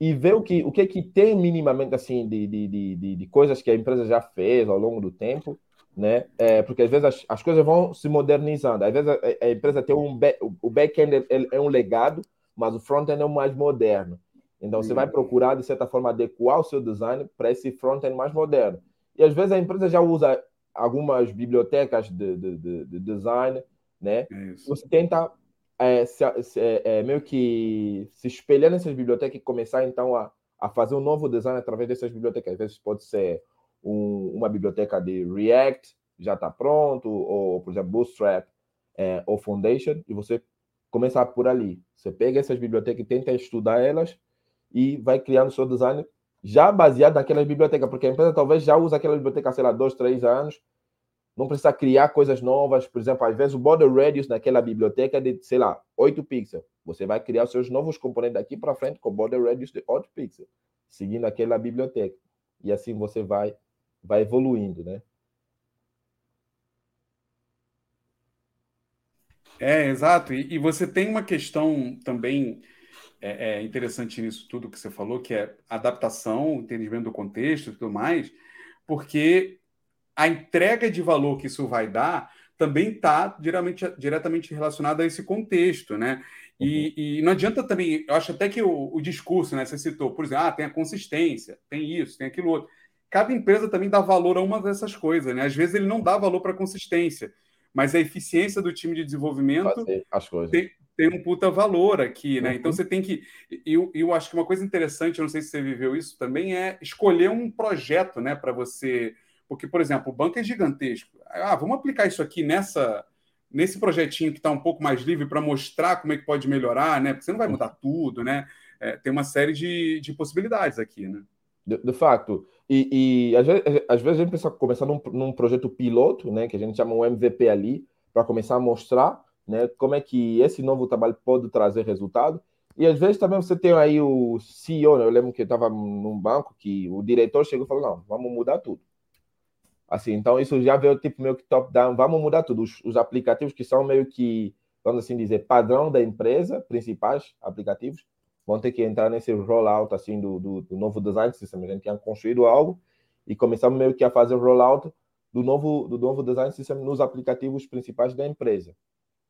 e ver o que, o que, é que tem minimamente assim de, de, de, de coisas que a empresa já fez ao longo do tempo, né? É, porque às vezes as, as coisas vão se modernizando. Às vezes a, a empresa tem um back, o back-end é, é um legado, mas o front-end é o mais moderno. Então, você vai procurar, de certa forma, adequar o seu design para esse front-end mais moderno. E às vezes a empresa já usa algumas bibliotecas de, de, de, de design, né? Você tenta é, se, se, é, é, meio que se espelhar nessas bibliotecas e começar então a, a fazer um novo design através dessas bibliotecas. Às vezes pode ser um, uma biblioteca de React, já está pronto, ou, por exemplo, Bootstrap é, ou Foundation, e você começar por ali. Você pega essas bibliotecas e tenta estudar elas e vai criando seu design já baseado naquelas bibliotecas, porque a empresa talvez já usa aquela biblioteca, sei lá, dois, três anos, não precisa criar coisas novas. Por exemplo, às vezes o border radius naquela biblioteca é de, sei lá, 8 pixels. Você vai criar os seus novos componentes daqui para frente com border radius de 8 pixels, seguindo aquela biblioteca. E assim você vai, vai evoluindo, né? É, exato. E, e você tem uma questão também é, é interessante nisso tudo que você falou, que é adaptação, entendimento do contexto e tudo mais, porque a entrega de valor que isso vai dar também está diretamente, diretamente relacionada a esse contexto, né? E, uhum. e, não adianta também, eu acho até que o, o, discurso, né? Você citou, por exemplo, ah, tem a consistência, tem isso, tem aquilo outro. Cada empresa também dá valor a uma dessas coisas, né? Às vezes ele não dá valor para a consistência, mas a eficiência do time de desenvolvimento tem, tem, um puta valor aqui, né? Então, uhum. Então você tem que. Eu, eu acho que uma coisa interessante, eu não sei se você viveu isso também, é escolher um projeto, né, para você porque, por exemplo, o banco é gigantesco. Ah, vamos aplicar isso aqui nessa nesse projetinho que está um pouco mais livre para mostrar como é que pode melhorar, né? Porque você não vai mudar tudo, né? É, tem uma série de, de possibilidades aqui, né? De, de fato. E, e às, vezes, às, vezes, a gente pensa começar num, num projeto piloto, né? Que a gente chama um MVP ali, para começar a mostrar né, como é que esse novo trabalho pode trazer resultado. E às vezes também você tem aí o CEO, né? eu lembro que eu estava num banco que o diretor chegou e falou: não, vamos mudar tudo. Assim, então isso já veio tipo meio que top-down, vamos mudar tudo. Os, os, aplicativos que são meio que, vamos assim dizer, padrão da empresa, principais aplicativos, vão ter que entrar nesse rollout assim do, do, do novo design system. A gente tinha construído algo e começamos meio que a fazer o rollout do novo, do novo design system nos aplicativos principais da empresa.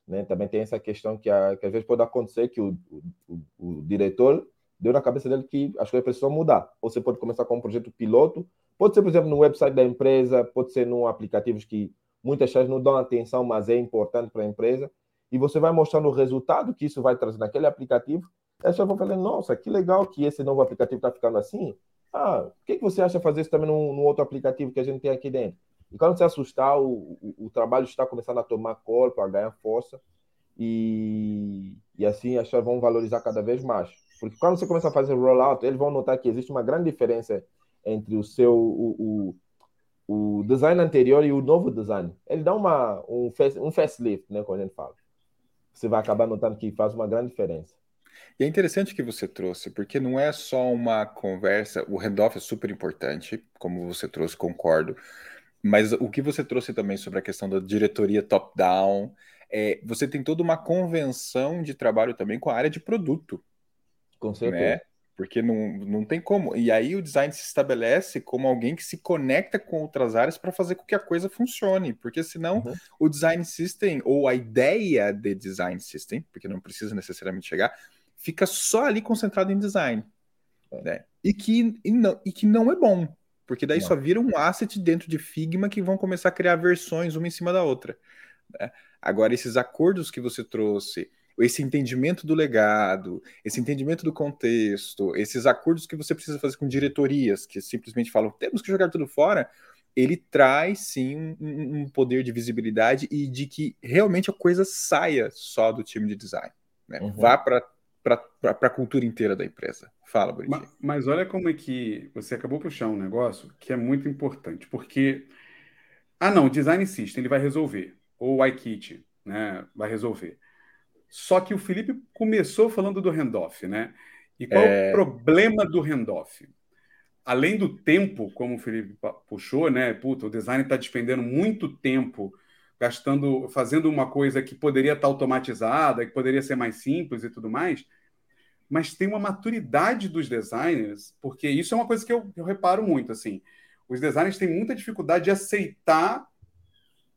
Né? Também tem essa questão que, a, que às vezes pode acontecer que o, o, o diretor deu na cabeça dele que as coisas precisam mudar. Ou você pode começar com um projeto piloto Pode ser, por exemplo, no website da empresa, pode ser num aplicativos que muitas vezes não dão atenção, mas é importante para a empresa. E você vai mostrando o resultado que isso vai trazer naquele aplicativo. Você vai falando, nossa, que legal que esse novo aplicativo está ficando assim. Ah, o que, que você acha fazer isso também num, outro aplicativo que a gente tem aqui dentro? E quando você assustar, o, o, o trabalho está começando a tomar corpo, a ganhar força. E, e assim as pessoas vão valorizar cada vez mais. Porque quando você começa a fazer rollout, eles vão notar que existe uma grande diferença entre o seu o, o, o design anterior e o novo design. Ele dá uma, um, face, um facelift, né, como a gente fala. Você vai acabar notando que faz uma grande diferença. E é interessante que você trouxe, porque não é só uma conversa, o handoff é super importante, como você trouxe, concordo, mas o que você trouxe também sobre a questão da diretoria top-down, é, você tem toda uma convenção de trabalho também com a área de produto. Com certeza. Né? Porque não, não tem como. E aí o design se estabelece como alguém que se conecta com outras áreas para fazer com que a coisa funcione. Porque senão uhum. o design system, ou a ideia de design system, porque não precisa necessariamente chegar, fica só ali concentrado em design. Né? E, que, e, não, e que não é bom. Porque daí não. só vira um asset dentro de Figma que vão começar a criar versões uma em cima da outra. Né? Agora, esses acordos que você trouxe esse entendimento do legado, esse entendimento do contexto, esses acordos que você precisa fazer com diretorias que simplesmente falam temos que jogar tudo fora, ele traz sim um, um poder de visibilidade e de que realmente a coisa saia só do time de design, né? uhum. vá para a cultura inteira da empresa. Fala, Bonitinho. Mas, mas olha como é que você acabou puxar um negócio que é muito importante, porque ah não, design system ele vai resolver, ou o iKit, né, vai resolver. Só que o Felipe começou falando do handoff, né? E qual é... o problema do handoff? Além do tempo, como o Felipe puxou, né? Puta, o design está despendendo muito tempo gastando, fazendo uma coisa que poderia estar tá automatizada, que poderia ser mais simples e tudo mais, mas tem uma maturidade dos designers, porque isso é uma coisa que eu, eu reparo muito, assim. Os designers têm muita dificuldade de aceitar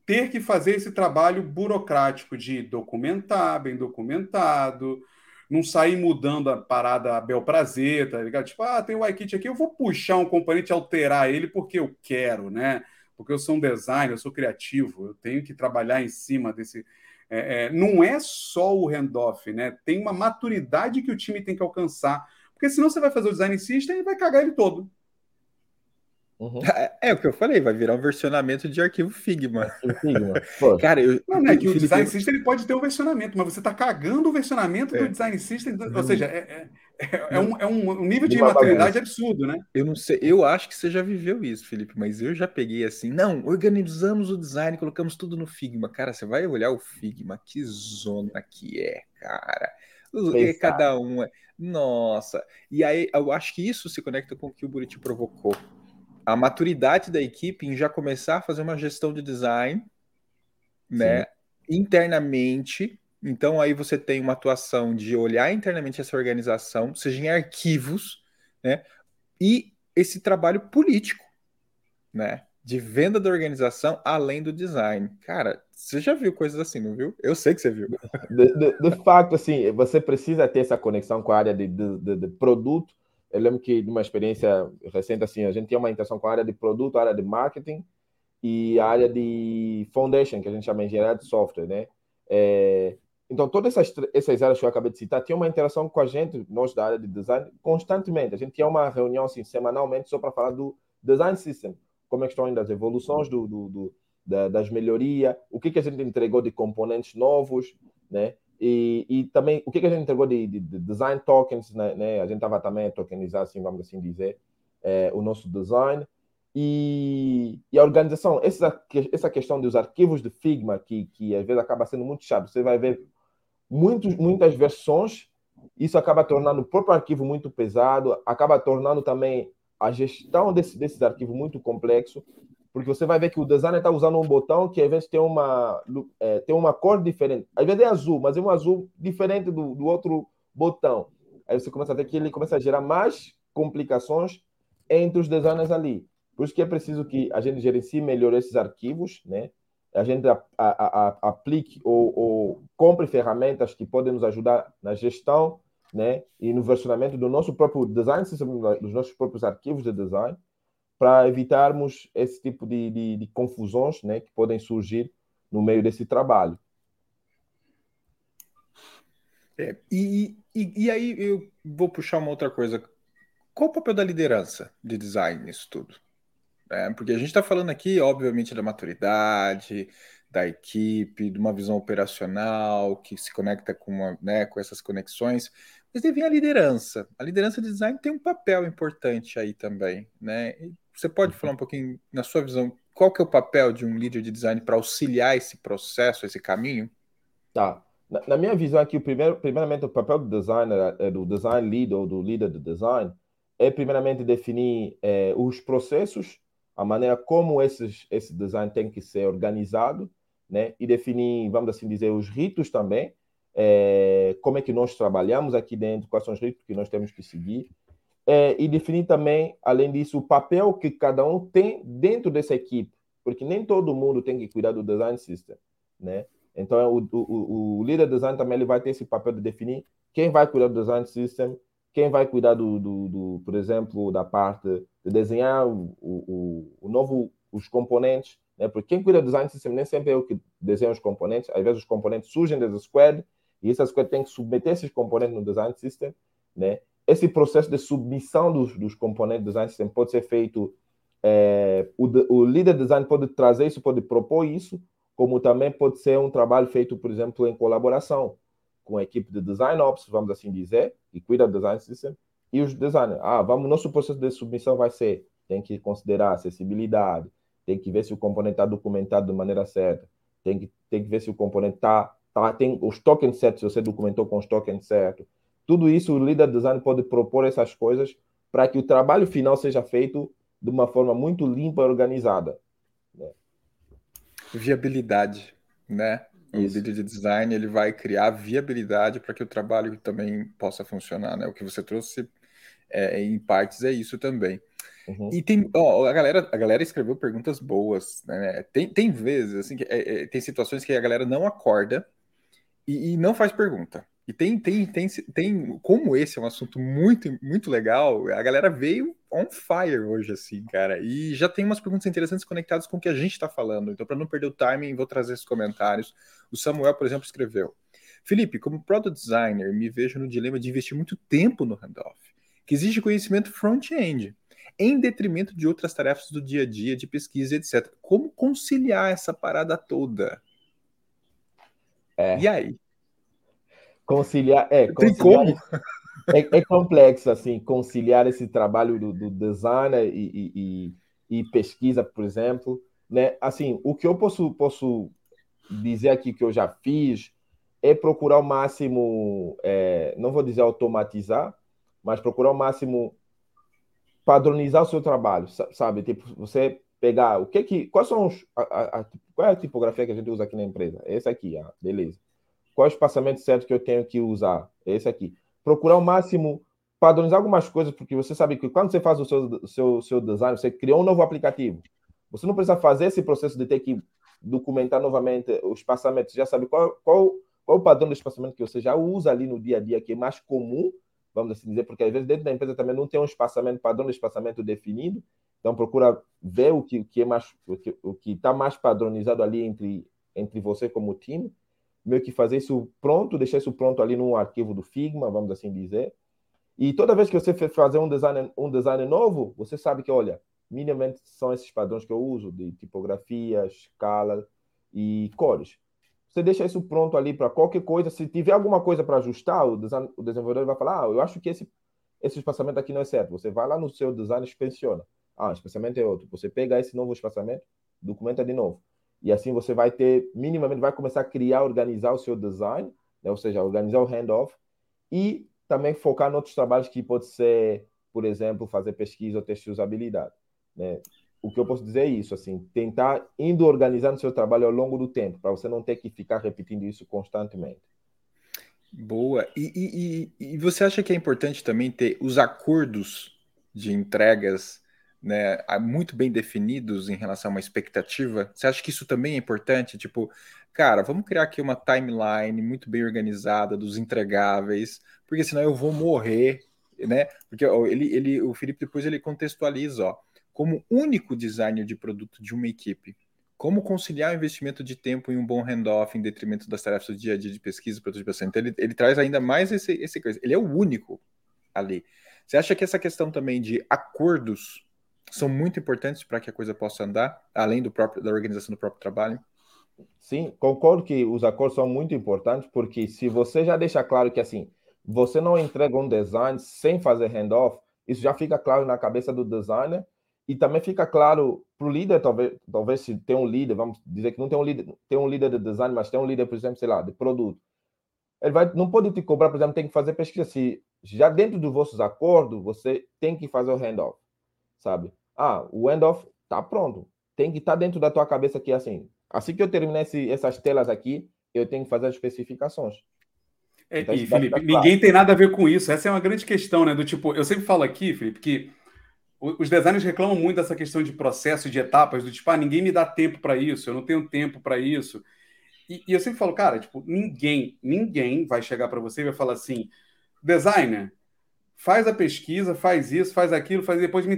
ter que fazer esse trabalho burocrático de documentar, bem documentado, não sair mudando a parada a bel prazer, tá ligado? Tipo, ah, tem o iKit aqui, eu vou puxar um componente alterar ele porque eu quero, né? Porque eu sou um designer, eu sou criativo, eu tenho que trabalhar em cima desse, É, é, não é só o handoff, né? Tem uma maturidade que o time tem que alcançar. Porque senão você vai fazer o design system e vai cagar ele todo. Uhum. É, é, o que eu falei, vai virar um versionamento de arquivo Figma. Figma. Cara, eu, não, não é que o design system ele pode ter um versionamento, mas você está cagando o versionamento é. do design system, ou uhum. seja, é, é, é um, é um nível de maturidade absurdo, né? Eu não sei, eu acho que você já viveu isso, Felipe, mas eu já peguei assim, não, organizamos o design, colocamos tudo no Figma. Cara, você vai olhar o Figma, que zona que é, cara. Cada um é. Nossa. E aí, eu acho que isso se conecta com o que o Buriti provocou a maturidade da equipe em já começar a fazer uma gestão de design, né, internamente. Então aí você tem uma atuação de olhar internamente essa organização, seja em arquivos, né, e esse trabalho político, né, de venda da organização além do design. Cara, você já viu coisas assim, não viu? Eu sei que você viu. De, de, de fato, assim, você precisa ter essa conexão com a área de, de produto eu lembro que de uma experiência recente, assim, a gente tinha uma interação com a área de produto, a área de marketing e a área de foundation, que a gente chama de engenharia de software, né? É, então, todas essas, essas áreas que eu acabei de citar tinham uma interação com a gente, nós da área de design, constantemente. A gente tinha uma reunião, assim, semanalmente, só para falar do design system, como é que estão indo as evoluções do, do, do da, das melhorias, o que, que a gente entregou de componentes novos, né? E, e também o que, que a gente entregou de, de, de design tokens, né, né? A gente estava também a tokenizar, assim, vamos assim dizer, é, o nosso design. E, e a organização, essa, essa questão dos arquivos de Figma, que, que às vezes acaba sendo muito chato, você vai ver muitos, muitas versões, isso acaba tornando o próprio arquivo muito pesado, acaba tornando também a gestão desse, desses arquivos muito complexo porque você vai ver que o designer está usando um botão que às vezes tem uma, é, tem uma cor diferente. Às vezes é azul, mas é um azul diferente do, do outro botão. Aí você começa a ver que ele começa a gerar mais complicações entre os designers ali. Por isso que é preciso que a gente gerencie melhor esses arquivos, né? A gente a, a, a, aplique ou, ou compre ferramentas que podem nos ajudar na gestão, né? E no versionamento do nosso próprio design, dos nossos próprios arquivos de design para evitarmos esse tipo de, de, de, confusões né, que podem surgir no meio desse trabalho. É, e, e, e, aí eu vou puxar uma outra coisa. Qual o papel da liderança de design nisso tudo? É, porque a gente está falando aqui, obviamente, da maturidade, da equipe, de uma visão operacional que se conecta com, uma, né, com essas conexões, mas vem a liderança. A liderança de design tem um papel importante aí também, né? Você pode falar um pouquinho, na sua visão, qual que é o papel de um líder de design para auxiliar esse processo, esse caminho? Tá. Na, na, minha visão aqui, o primeiro, primeiramente, o papel do designer, é, do design lead ou do líder de design, é primeiramente definir é, os processos, a maneira como esses, esse design tem que ser organizado, né? E definir, vamos assim dizer, os ritos também, é, como é que nós trabalhamos aqui dentro, quais são os ritos que nós temos que seguir, é, e definir também, além disso, o papel que cada um tem dentro dessa equipe, porque nem todo mundo tem que cuidar do design system, né? Então, o, o, o líder design também ele vai ter esse papel de definir quem vai cuidar do design system, quem vai cuidar do, do, do por exemplo, da parte de desenhar o, o, o, novo, os componentes, né? Porque quem cuida do design system nem sempre é o que desenha os componentes, às vezes os componentes surgem das squad e essa squad tem que submeter esses componentes no design system, né? Esse processo de submissão dos, dos componentes do design system pode ser feito, é, o, o líder design pode trazer isso, pode propor isso, como também pode ser um trabalho feito, por exemplo, em colaboração com a equipe de design ops, vamos assim dizer, que cuida do design system, e os designers. Ah, vamos, nosso processo de submissão vai ser, tem que considerar acessibilidade, tem que ver se o componente está documentado de maneira certa, tem que, tem que ver se o componente está, tá, tem os tokens certos, se você documentou com os tokens certos, tudo isso o líder design pode propor essas coisas para que o trabalho final seja feito de uma forma muito limpa e organizada. Né? Viabilidade, né? Isso. O líder de design ele vai criar viabilidade para que o trabalho também possa funcionar, né? O que você trouxe é, em partes é isso também. Uhum. E tem, ó, a galera, a galera escreveu perguntas boas, né? Tem, tem vezes assim, que, é, é, tem situações que a galera não acorda e, e não faz pergunta. E tem, tem, tem, tem, como esse é um assunto muito, muito legal, a galera veio on fire hoje, assim, cara. E já tem umas perguntas interessantes conectadas com o que a gente está falando. Então, para não perder o timing, vou trazer esses comentários. O Samuel, por exemplo, escreveu: Felipe, como product designer, me vejo no dilema de investir muito tempo no handoff, que exige conhecimento front-end, em detrimento de outras tarefas do dia a dia, de pesquisa, etc. Como conciliar essa parada toda? É. E aí? Conciliar, é, Tem conciliar como? é, é complexo assim conciliar esse trabalho do, do designer e, e, e, pesquisa, por exemplo, né? Assim, o que eu posso posso dizer aqui que eu já fiz é procurar o máximo, é, não vou dizer automatizar, mas procurar o máximo padronizar o seu trabalho, sa- sabe? Tipo, você pegar o que que, quais são os, a, a- a- qual é a tipografia que a gente usa aqui na empresa? Esse aqui, ah, beleza. Qual é o espaçamento certo que eu tenho que usar? Esse aqui. Procurar o máximo padronizar algumas coisas, porque você sabe que quando você faz o seu, seu, seu design, você criou um novo aplicativo. Você não precisa fazer esse processo de ter que documentar novamente o espaçamento. Você já sabe qual, qual, qual o padrão de espaçamento que você já usa ali no dia a dia, que é mais comum, vamos assim dizer, porque às vezes dentro da empresa também não tem um espaçamento, padrão de espaçamento definido. Então procura ver o que, que é mais, o que está mais padronizado ali entre, entre você como time, meio que fazer isso pronto, deixar isso pronto ali num arquivo do Figma, vamos assim dizer. E toda vez que você fazer um design, um design novo, você sabe que, olha, minimamente são esses padrões que eu uso, de tipografia, escala e cores. Você deixa isso pronto ali para qualquer coisa. Se tiver alguma coisa para ajustar, o, design, o desenvolvedor vai falar: Ah, eu acho que esse, esse espaçamento aqui não é certo. Você vai lá no seu design e inspeciona. Ah, espaçamento é outro. Você pega esse novo espaçamento, documenta de novo. E assim você vai ter, minimamente, vai começar a criar, organizar o seu design, né? ou seja, organizar o handoff e também focar em outros trabalhos que pode ser, por exemplo, fazer pesquisa ou teste de usabilidade. Né? O que eu posso dizer é isso, assim, tentar indo organizando seu trabalho ao longo do tempo, para você não ter que ficar repetindo isso constantemente. Boa. E, e, e, você acha que é importante também ter os acordos de entregas né, muito bem definidos em relação a uma expectativa? Você acha que isso também é importante? Tipo, cara, vamos criar aqui uma timeline muito bem organizada dos entregáveis, porque senão eu vou morrer, né? Porque ele, ele, o Felipe depois ele contextualiza, ó, como único designer de produto de uma equipe. Como conciliar o investimento de tempo em um bom handoff em detrimento das tarefas do dia a dia de pesquisa e prototipação? Então, ele, ele traz ainda mais esse, esse coisa. Ele é o único ali. Você acha que essa questão também de acordos são muito importantes para que a coisa possa andar, além do próprio, da organização do próprio trabalho? Sim, concordo que os acordos são muito importantes, porque se você já deixa claro que assim, você não entrega um design sem fazer handoff, isso já fica claro na cabeça do designer e também fica claro para o líder, talvez, talvez se tem um líder, vamos dizer que não tem um líder, tem um líder de design, mas tem um líder, por exemplo, sei lá, de produto. Ele vai, não pode te cobrar, por exemplo, tem que fazer pesquisa. Se já dentro dos vossos acordos, você tem que fazer o handoff, sabe? Ah, o handoff tá pronto. Tem que estar tá dentro da tua cabeça que assim, assim que eu terminar esse, essas telas aqui, eu tenho que fazer as especificações. É, Então, e, Felipe, claro. ninguém tem nada a ver com isso. Essa é uma grande questão, né? Do tipo, eu sempre falo aqui, Felipe, que os designers reclamam muito dessa questão de processo, de etapas, do tipo, ah, ninguém me dá tempo para isso, eu não tenho tempo para isso. E, e eu sempre falo, cara, tipo, ninguém, ninguém vai chegar para você e vai falar assim, designer, faz a pesquisa, faz isso, faz aquilo, faz depois me.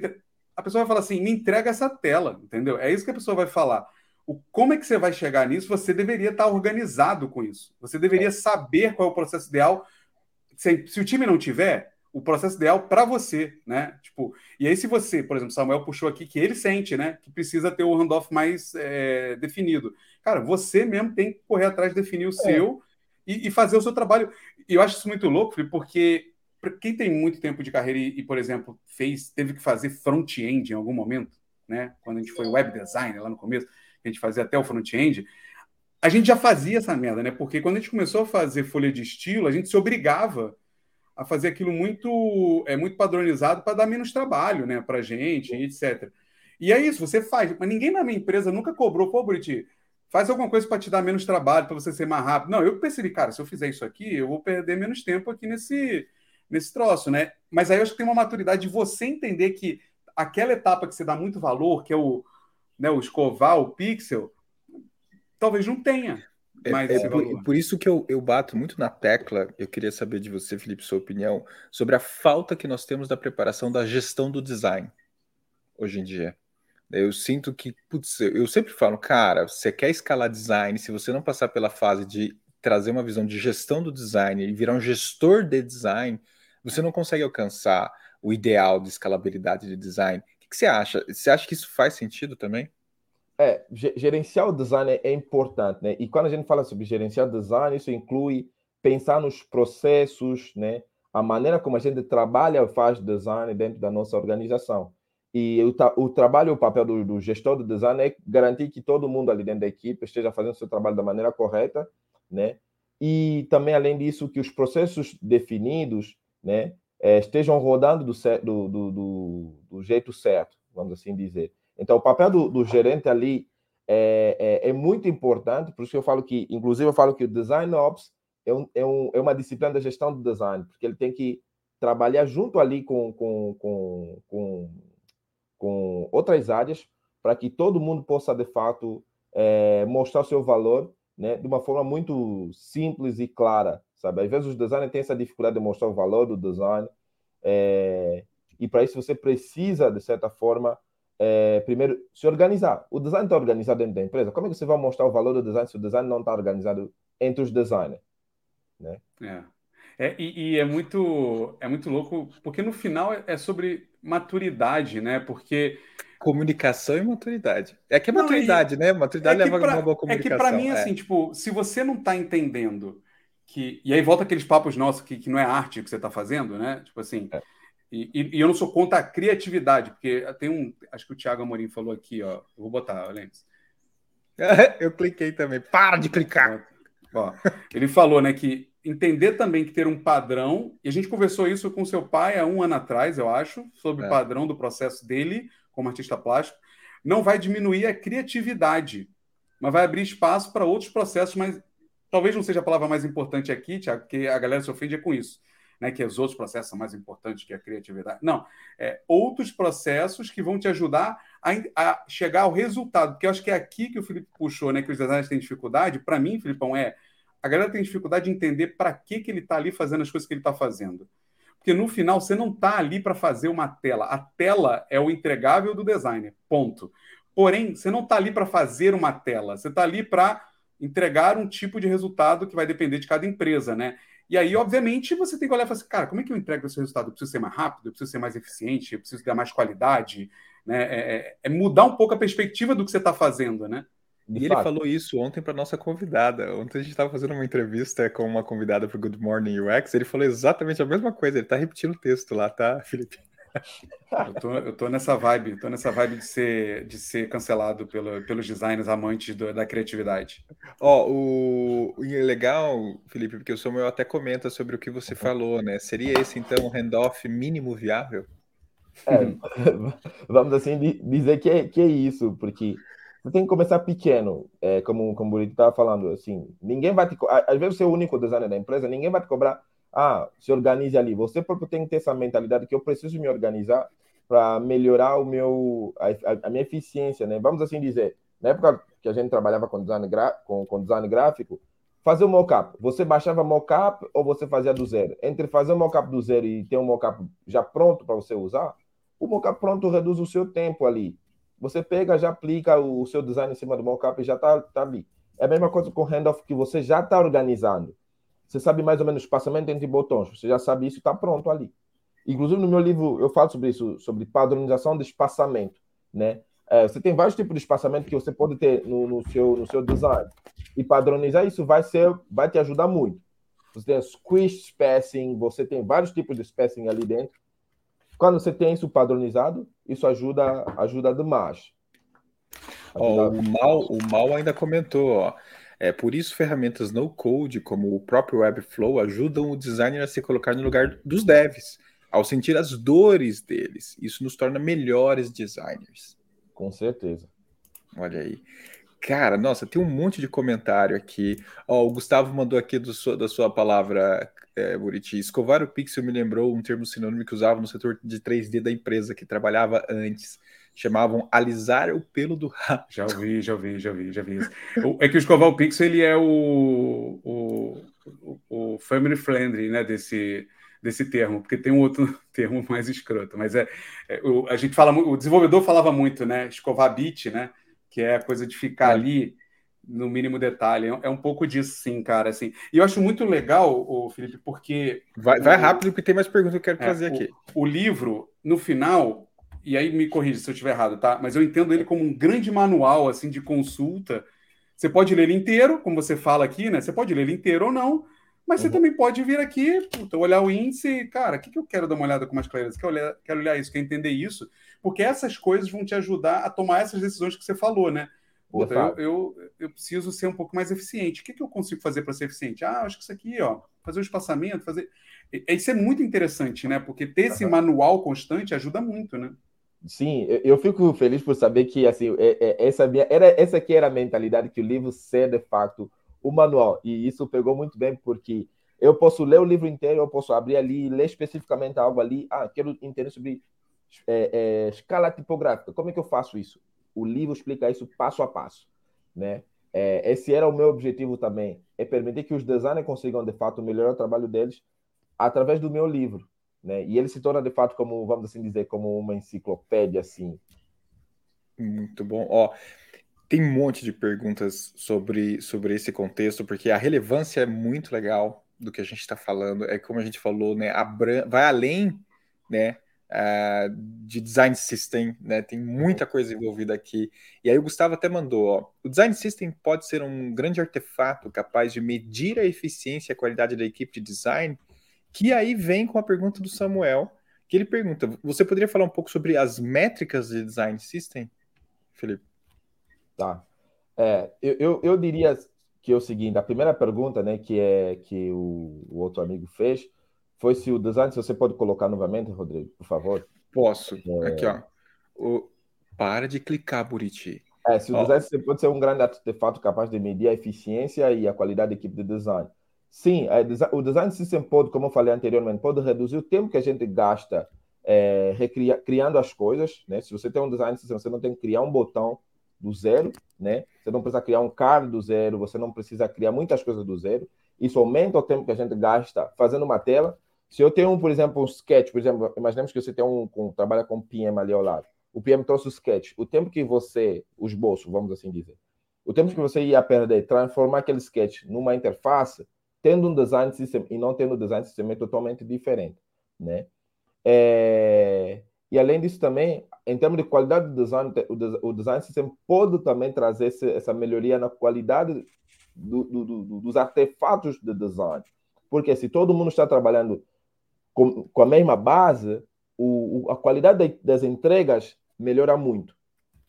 A pessoa vai falar assim, me entrega essa tela, entendeu? É isso que a pessoa vai falar. O, como é que você vai chegar nisso? Você deveria estar organizado com isso. Você deveria saber qual é o processo ideal. Se, se o time não tiver, o processo ideal para você, né? Tipo, e aí se você, por exemplo, Samuel puxou aqui que ele sente, né, que precisa ter o handoff mais é, definido. Cara, você mesmo tem que correr atrás de definir o seu e, e fazer o seu trabalho. E eu acho isso muito louco, Felipe, porque pra quem tem muito tempo de carreira e, e, por exemplo, fez, teve que fazer front-end em algum momento, né? Quando a gente foi web designer lá no começo, a gente fazia até o front-end, a gente já fazia essa merda, né? Porque quando a gente começou a fazer folha de estilo, a gente se obrigava a fazer aquilo muito é muito padronizado para dar menos trabalho, né, para gente, etc. E é isso, você faz, mas ninguém na minha empresa nunca cobrou, pô, Buriti, faz alguma coisa para te dar menos trabalho, para você ser mais rápido. Não, eu percebi, cara, se eu fizer isso aqui, eu vou perder menos tempo aqui nesse nesse troço, né? Mas aí eu acho que tem uma maturidade de você entender que aquela etapa que você dá muito valor, que é o, né, o escovar, o pixel, talvez não tenha. mais é, é por, por, isso que eu, eu bato muito na tecla, eu queria saber de você, Felipe, sua opinião, sobre a falta que nós temos da preparação da gestão do design hoje em dia. Eu sinto que, putz, eu sempre falo, cara, você quer escalar design, se você não passar pela fase de trazer uma visão de gestão do design e virar um gestor de design, você não consegue alcançar o ideal de escalabilidade de design. O que você acha? Você acha que isso faz sentido também? É, gerenciar o design é importante, né? E quando a gente fala sobre gerenciar design, isso inclui pensar nos processos, né? A maneira como a gente trabalha faz design dentro da nossa organização. E o, o trabalho, o papel do, do, gestor do design é garantir que todo mundo ali dentro da equipe esteja fazendo seu trabalho da maneira correta, né? E também, além disso, que os processos definidos, né, é, estejam rodando do, do, do, do, jeito certo, vamos assim dizer. Então, o papel do, gerente ali é, é, é, muito importante, por isso que eu falo que, inclusive, eu falo que o Design Ops é, um, é, um, é uma disciplina da gestão do design, porque ele tem que trabalhar junto ali com, com, com, com com outras áreas para que todo mundo possa, de fato, é, mostrar o seu valor né, de uma forma muito simples e clara, sabe? Às vezes os designers têm essa dificuldade de mostrar o valor do design é, e para isso você precisa, de certa forma, é, primeiro se organizar. O design está organizado dentro da empresa. Como é que você vai mostrar o valor do design se o design não está organizado entre os designers? Né? É. É, e, e, é muito é muito louco, porque no final é, é sobre maturidade, né? Porque. Comunicação e maturidade. É que é maturidade, não, e... né? Maturidade é leva pra, uma boa comunicação. É que para mim, assim, tipo, se você não está entendendo que. E aí volta aqueles papos nossos que, que não é arte que você está fazendo, né? Tipo assim. É. E, e, eu não sou contra a criatividade, porque tem um. Acho que o Thiago Amorim falou aqui, ó. Eu vou botar, Lentes. eu cliquei também. Para de clicar! Ó, ele falou, né, que entender também que ter um padrão, e a gente conversou isso com seu pai há um ano atrás, eu acho, sobre é. o padrão do processo dele como artista plástico, não vai diminuir a criatividade, mas vai abrir espaço para outros processos, mas talvez não seja a palavra mais importante aqui, Tiago, porque a galera se ofende é com isso, né? Que os outros processos são mais importantes que a criatividade. Não, é outros processos que vão te ajudar a, a chegar ao resultado, porque eu acho que é aqui que o Felipe puxou, né? Que os designers têm dificuldade. Para mim, Filipão, é a galera tem dificuldade de entender para que, que ele está ali fazendo as coisas que ele está fazendo. Porque no final você não está ali para fazer uma tela. A tela é o entregável do designer. Ponto. Porém, você não está ali para fazer uma tela. Você está ali para entregar um tipo de resultado que vai depender de cada empresa, né? E aí, obviamente, você tem que olhar e falar assim, cara, como é que eu entrego esse resultado? Eu preciso ser mais rápido, eu preciso ser mais eficiente, eu preciso ter mais qualidade, né? É, é, é mudar um pouco a perspectiva do que você está fazendo, né? e ele falou isso ontem para nossa convidada. Ontem a gente estava fazendo uma entrevista com uma convidada para Good Morning UX. Ele falou exatamente a mesma coisa. Ele está repetindo o texto lá, tá, Felipe? Eu tô, eu tô nessa vibe, tô nessa vibe de ser, de ser cancelado pelo, pelos designers amantes do, da criatividade. Ó, oh, o, o legal, Felipe, porque o Samuel até comenta sobre o que você falou, né? Seria esse então um handoff mínimo viável? É, vamos assim dizer que é, que é isso, porque você tem que começar pequeno, é, como, como o Burito estava falando, assim, ninguém vai te, às vezes você é o único designer da empresa, ninguém vai te cobrar, ah, se organize ali, você próprio tem que ter essa mentalidade que eu preciso me organizar para melhorar o meu, a, a, minha eficiência, né, vamos assim dizer, na época que a gente trabalhava com design, com, com design gráfico, fazer o mockup, você baixava mockup ou você fazia do zero? Entre fazer o mockup do zero e ter um mockup já pronto para você usar, o mockup pronto reduz o seu tempo ali. Você pega, já aplica o seu design em cima do mockup e já está tá ali. É a mesma coisa com o handoff que você já está organizando. Você sabe mais ou menos o espaçamento entre botões. Você já sabe isso, está pronto ali. Inclusive no meu livro eu falo sobre isso, sobre padronização de espaçamento, né? É, você tem vários tipos de espaçamento que você pode ter no, no, seu, no seu design. E padronizar isso vai ser, vai te ajudar muito. Você tem squish spacing, você tem vários tipos de spacing ali dentro. Quando você tem isso padronizado, isso ajuda, ajuda demais. Ajuda... o, Mal, o Mal ainda comentou, ó. É, por isso, ferramentas no code, como o próprio Webflow, ajudam o designer a se colocar no lugar dos devs, ao sentir as dores deles. Isso nos torna melhores designers. Com certeza. Olha aí. Cara, nossa, tem um monte de comentário aqui. Ó, o Gustavo mandou aqui do, da sua palavra, é, Buriti. Escovar o pixel me lembrou um termo sinônimo que usava no setor de 3D da empresa que trabalhava antes. Chamavam alisar o pelo do rato. Já ouvi, já ouvi, já ouvi, já vi. É que o escovar o pixel ele é o, o, o, o family friendly, né, desse, desse termo, porque tem um outro termo mais escroto, mas é, é o, a gente fala, o desenvolvedor falava muito, né, escovar bit, né, que é a coisa de ficar é. ali no mínimo detalhe. É, é um pouco disso, sim, cara. Assim. E eu acho muito legal, o Felipe, porque. Vai, vai rápido, porque tem mais perguntas que eu quero é, trazer aqui. O, o, livro, no final, e aí me corrija se eu estiver errado, tá? Mas eu entendo ele como um grande manual assim de consulta. Você pode ler ele inteiro, como você fala aqui, né? Você pode ler ele inteiro ou não, mas uhum. você também pode vir aqui, puta, olhar o índice, cara, o que, que eu quero dar uma olhada com mais clareza? Quero olhar, quero olhar isso, quero entender isso porque essas coisas vão te ajudar a tomar essas decisões que você falou, né? Puta, eu, eu, eu, preciso ser um pouco mais eficiente. O que, que eu consigo fazer para ser eficiente? Ah, acho que isso aqui, ó, fazer o um espaçamento, fazer. Isso é muito interessante, né? Porque ter esse manual constante ajuda muito, né? Sim, eu fico feliz por saber que assim é, é, essa minha, era essa aqui era a mentalidade que o livro ser de fato o manual e isso pegou muito bem porque eu posso ler o livro inteiro, eu posso abrir ali, ler especificamente algo ali, ah, quero entender sobre é, é, escala tipográfica. Como é que eu faço isso? O livro explica isso passo a passo, né? É, esse era o meu objetivo também, é permitir que os designers consigam de fato melhorar o trabalho deles através do meu livro, né? E ele se torna de fato como, vamos assim dizer, como uma enciclopédia assim. Muito bom. Ó, tem um monte de perguntas sobre, sobre esse contexto, porque a relevância é muito legal do que a gente está falando. É como a gente falou, né? vai além, né? uh, de design system, né? Tem muita coisa envolvida aqui. E aí o Gustavo até mandou, ó, o design system pode ser um grande artefato capaz de medir a eficiência e a qualidade da equipe de design, que aí vem com a pergunta do Samuel, que ele pergunta, você poderia falar um pouco sobre as métricas de design system, Felipe? Tá. É, eu, eu, eu diria que é o seguinte, a primeira pergunta, né, que é que o, o outro amigo fez, foi se o design, se você pode colocar novamente, Rodrigo, por favor. Posso. É... Aqui, ó. O... Para de clicar, Buriti. É, se o ó. design pode ser um grande artefato capaz de medir a eficiência e a qualidade da equipe de design. Sim, é, o design system pode, como eu falei anteriormente, pode reduzir o tempo que a gente gasta é, recria, criando as coisas. Né? Se você tem um design system, você não tem que criar um botão do zero, né? Você não precisa criar um card do zero, você não precisa criar muitas coisas do zero. Isso aumenta o tempo que a gente gasta fazendo uma tela se eu tenho, por exemplo, um sketch, por exemplo, imaginemos que você tem um, um trabalha com PM ali ao lado. O PM trouxe o sketch. O tempo que você, o esboço, vamos assim dizer, o tempo que você ia perder transformar aquele sketch numa interface, tendo um design system e não tendo um design system é totalmente diferente, né? É... E além disso também, em termos de qualidade do design, o design system pode também trazer essa melhoria na qualidade do, do, do, dos artefatos de design. Porque se todo mundo está trabalhando com, com a mesma base, o, o, a qualidade das entregas melhora muito.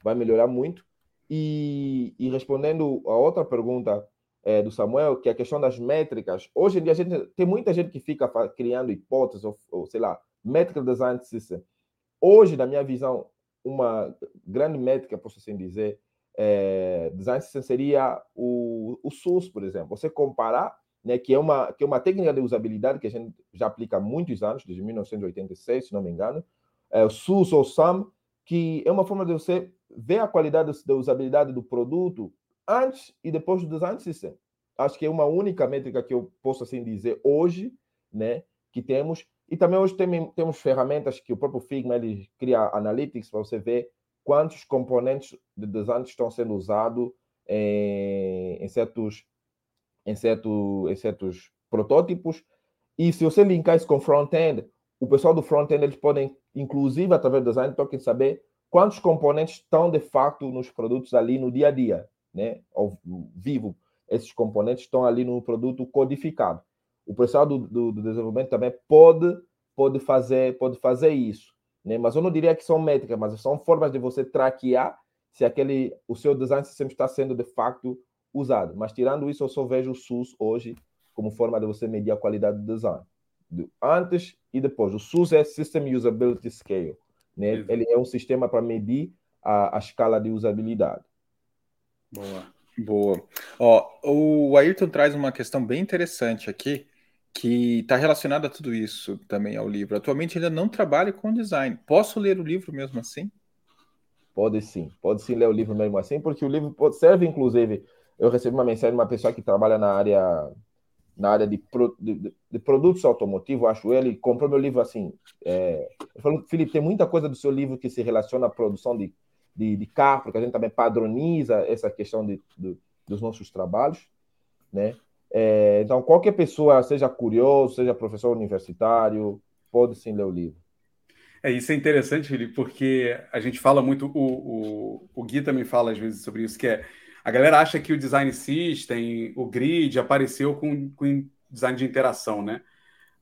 Vai melhorar muito. E, e respondendo a outra pergunta é, do Samuel, que é a questão das métricas, hoje em dia a gente, tem muita gente que fica criando hipóteses, ou, ou sei lá, métrica design system. Hoje, na minha visão, uma grande métrica, posso assim dizer, é, design system seria o, o SUS, por exemplo. Você comparar né, que, é uma, que é uma técnica de usabilidade que a gente já aplica há muitos anos, desde 1986, se não me engano, é o SUS ou SAM, que é uma forma de você ver a qualidade da usabilidade do produto antes e depois do design system. Acho que é uma única métrica que eu posso assim dizer hoje, né, que temos. E também hoje tem, temos ferramentas que o próprio Figma ele cria analytics para você ver quantos componentes de design estão sendo usados em, em certos em, certo, em certos protótipos. E se você linkar isso com front-end, o pessoal do front-end eles podem, inclusive através do design token, saber quantos componentes estão de fato nos produtos ali no dia a dia, né? Ao vivo, esses componentes estão ali no produto codificado. O pessoal do, do, do desenvolvimento também pode pode fazer pode fazer isso, né? Mas eu não diria que são métricas, mas são formas de você traquear se aquele o seu design system está sendo de fato usado. Mas tirando isso, eu só vejo o SUS hoje como forma de você medir a qualidade do design. Do antes e depois. O SUS é System Usability Scale. Né? Ele é um sistema para medir a, a escala de usabilidade. Boa. Boa. Ó, o Ayrton traz uma questão bem interessante aqui, que está relacionada a tudo isso também ao livro. Atualmente ainda não trabalho com design. Posso ler o livro mesmo assim? Pode sim, pode sim ler o livro mesmo assim, porque o livro serve, inclusive, eu recebi uma mensagem de uma pessoa que trabalha na área na área de, pro, de, de produtos automotivos, acho ele, comprou meu livro assim. É, ele falou, Felipe, tem muita coisa do seu livro que se relaciona à produção de, de, de carro, porque a gente também padroniza essa questão de, de dos nossos trabalhos, né? É, então, qualquer pessoa, seja curioso, seja professor universitário, pode sim ler o livro. É, isso é interessante, Felipe, porque a gente fala muito, o, o, o Gui também fala às vezes sobre isso, que é a galera acha que o design system, o grid, apareceu com, com design de interação, né?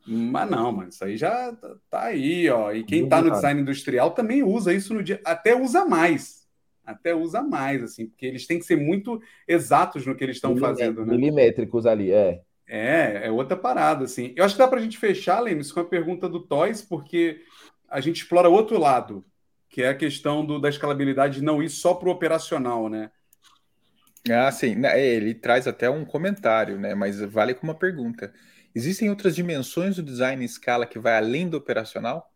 Mas não, mano, isso aí já tá, tá aí, ó. E quem está no design industrial também usa isso no dia, até usa mais até usa mais, assim, porque eles têm que ser muito exatos no que eles estão fazendo, né? Milimétricos ali, é. É, é outra parada, assim. Eu acho que dá para a gente fechar, Lênis, com a pergunta do Toys, porque a gente explora outro lado, que é a questão do, da escalabilidade não ir só para o operacional, né? Ah, sim. Né, ele traz até um comentário, né? Mas vale como uma pergunta. Existem outras dimensões do design em escala que vai além do operacional?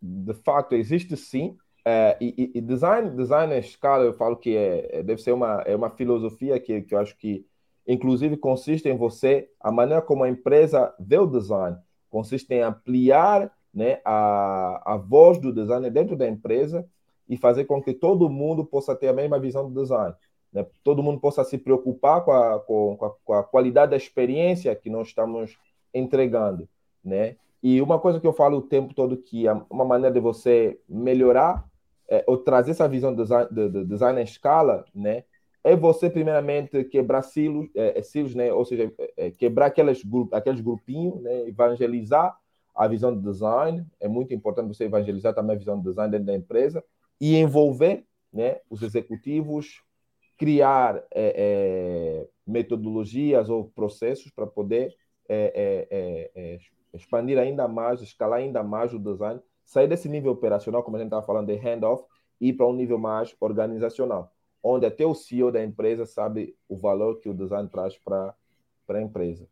De fato, existe sim. É, e, e, design, design escala, eu falo que é, é, deve ser uma, é uma filosofia que, que eu acho que, inclusive, consiste em você, a maneira como a empresa vê o design, consiste em ampliar né, a, a voz do design dentro da empresa e fazer com que todo mundo possa ter a mesma visão do design. Né? Todo mundo possa se preocupar com a, com, a, com a qualidade da experiência que nós estamos entregando. Né? E uma coisa que eu falo o tempo todo que é uma maneira de você melhorar é, ou trazer essa visão do design, do design em escala, né, é você primeiramente quebrar silos, é, é silos né, ou seja, é, é quebrar aqueles, aqueles grupinhos, né, evangelizar a visão do design, é muito importante você evangelizar também a visão do design dentro da empresa e envolver né, os executivos, criar é, é, metodologias ou processos para poder expandir ainda mais, escalar ainda mais o design sair desse nível operacional, como a gente estava falando de handoff, e ir para um nível mais organizacional, onde até o CEO da empresa sabe o valor que o design traz para a empresa.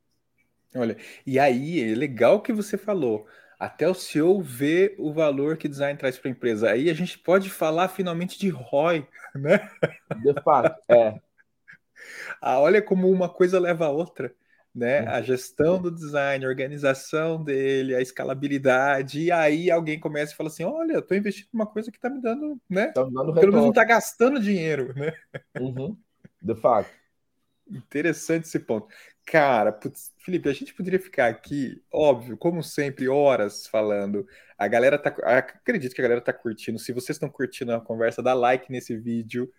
Olha, e aí é legal que você falou. Até o CEO vê o valor que design traz para a empresa. Aí a gente pode falar finalmente de ROI, né? De fato, é. Ah, olha como uma coisa leva a outra né? A gestão do design, a organização dele, a escalabilidade, e aí alguém começa e fala assim: olha, eu estou investindo numa coisa que está me dando, né? Tá me dando Pelo menos não está gastando dinheiro, né? Uhum. De fato. Interessante esse ponto. Cara, putz, Felipe, a gente poderia ficar aqui, óbvio, como sempre, horas falando. A galera tá. Acredito que a galera tá curtindo. Se vocês estão curtindo a conversa, dá like nesse vídeo.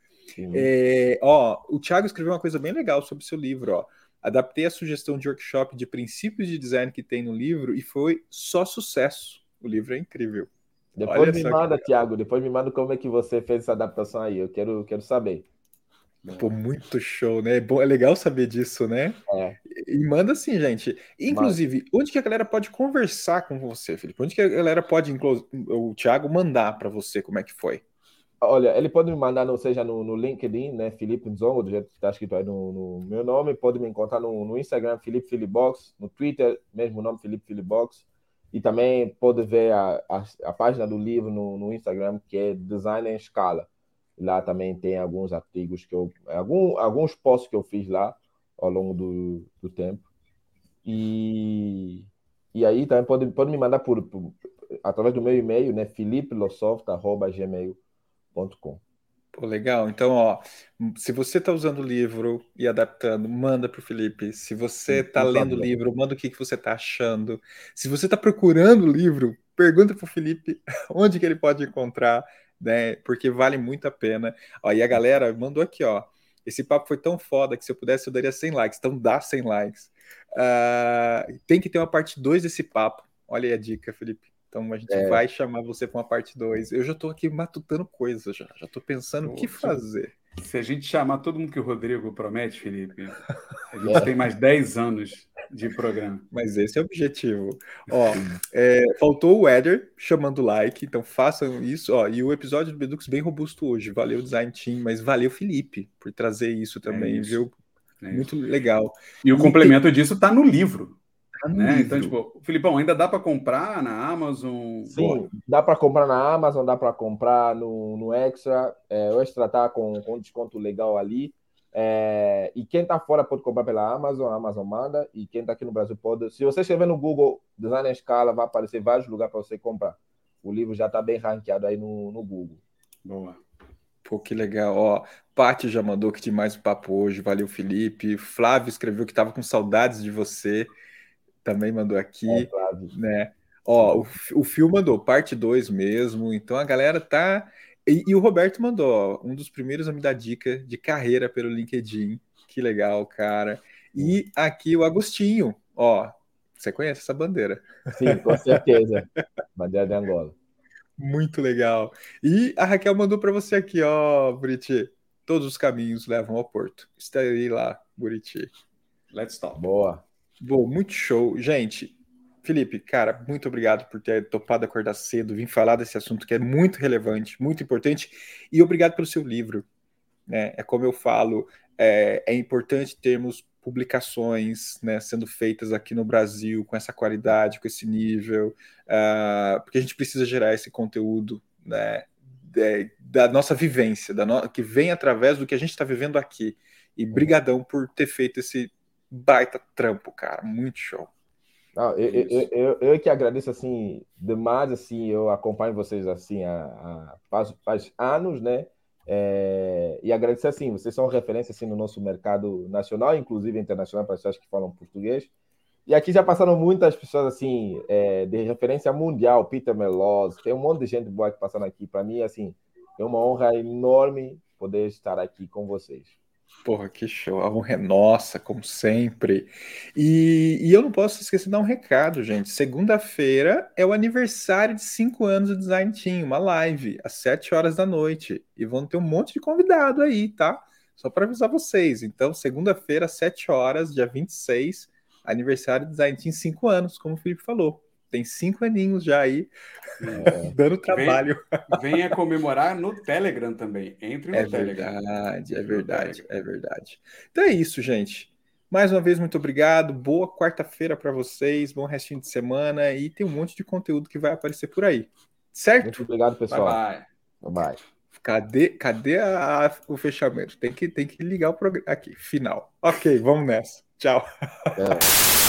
É, ó, o Thiago escreveu uma coisa bem legal sobre o seu livro, ó. Adaptei a sugestão de workshop de princípios de design que tem no livro e foi só sucesso. O livro é incrível. Depois Olha me manda, que... Tiago, depois me manda como é que você fez essa adaptação aí. Eu quero, quero saber. Pô, muito show, né? É, bom, é legal saber disso, né? É. E manda sim, gente. Inclusive, Mas... onde que a galera pode conversar com você, Felipe? Onde que a galera pode, o Thiago, mandar para você como é que foi? Olha, ele pode me mandar, no, seja no, no LinkedIn, né, Felipe Nzongo, do jeito que está escrito aí no, no, meu nome, pode me encontrar no, no Instagram, Felipe Filibox, no Twitter, mesmo nome, Felipe Filibox, e também pode ver a, a, a página do livro no, no, Instagram, que é Design em Escala. Lá também tem alguns artigos que eu, algum, alguns posts que eu fiz lá ao longo do, do tempo. E, e aí também pode, pode me mandar por, por através do meu e-mail, né, felipelosoft.gmail.com Pô, legal. Então, ó, se você está usando o livro e adaptando, manda para o Felipe. Se você está lendo o livro, manda o que, que você está achando. Se você está procurando o livro, pergunta para o Felipe onde que ele pode encontrar, né? Porque vale muito a pena. Ó, e a galera mandou aqui, ó. Esse papo foi tão foda que se eu pudesse eu daria 100 likes. Então dá 100 likes. Uh, tem que ter uma parte 2 desse papo. Olha aí a dica, Felipe. Então a gente é. vai chamar você para uma parte 2. Eu já estou aqui matutando coisas, já. Já estou pensando o que fazer. Se a gente chamar todo mundo que o Rodrigo promete, Felipe, a gente é. tem mais 10 anos de programa. Mas esse é o objetivo. Ó, é, faltou o Eder chamando like, então façam isso. Ó, e o episódio do Bedux bem robusto hoje. Valeu, Design Team, mas valeu, Felipe, por trazer isso também, é isso. viu? É Muito isso. legal. E o e complemento tem... disso está no livro. Tá no né? Livro. Então, tipo, Filipão, ainda dá para comprar na Amazon? Sim, dá para comprar na Amazon, dá para comprar no, no Extra. É, o Extra tá com, com desconto legal ali. É, e quem está fora pode comprar pela Amazon, a Amazon manda. E quem está aqui no Brasil pode. Se você escrever no Google Design em Escala, vai aparecer vários lugares para você comprar. O livro já está bem ranqueado aí no, no Google. Boa. Pô, que legal. Ó, Paty já mandou que tinha mais um papo hoje. Valeu, Felipe. Flávio escreveu que estava com saudades de você. Também mandou aqui. É, né? Ó, o, o Fio mandou parte 2 mesmo. Então a galera tá e, e, o Roberto mandou, ó, um dos primeiros a me dar dica de carreira pelo LinkedIn. Que legal, cara. E aqui o Agostinho, ó. Você conhece essa bandeira? Sim, com certeza. bandeira de Angola. Muito legal. E a Raquel mandou para você aqui, ó, Buriti. Todos os caminhos levam ao porto. Estarei lá, Buriti. Let's talk. Boa. Bom, muito show. Gente, Felipe, cara, muito obrigado por ter topado acordar cedo, vir falar desse assunto que é muito relevante, muito importante, e obrigado pelo seu livro. Né? É como eu falo, é, é importante termos publicações né, sendo feitas aqui no Brasil com essa qualidade, com esse nível, uh, porque a gente precisa gerar esse conteúdo né, de, da nossa vivência, da no, que vem através do que a gente está vivendo aqui. E brigadão por ter feito esse baita trampo, cara. Muito show. Não, eu, eu, eu, eu, que agradeço assim demais, assim, eu acompanho vocês assim há, há faz, faz, anos, né? É, e agradecer assim, vocês são referência assim no nosso mercado nacional, inclusive internacional para pessoas que falam português. E aqui já passaram muitas pessoas assim é, de referência mundial, Peter Meloz, tem um monte de gente boa que passando aqui. Para mim, assim, é uma honra enorme poder estar aqui com vocês. Porra, que show. A honra é nossa, como sempre. E, e eu não posso esquecer de dar um recado, gente. Segunda-feira é o aniversário de cinco anos do Design Team, uma live, às 7 horas da noite. E vão ter um monte de convidado aí, tá? Só para avisar vocês. Então, segunda-feira, às 7 horas, dia 26, aniversário do Design Team, cinco anos, como o Felipe falou tem cinco aninhos já aí, é. dando trabalho. venha comemorar no Telegram também. Entre no é Telegram. Verdade, é verdade, é verdade. Então é isso, gente. Mais uma vez, muito obrigado. Boa quarta-feira para vocês, bom restinho de semana e tem um monte de conteúdo que vai aparecer por aí. Certo? Muito obrigado, pessoal. Bye bye. bye, bye. Cadê, cadê a, o fechamento? Tem que, tem que ligar o programa aqui, final. Ok, vamos nessa. Tchau. É.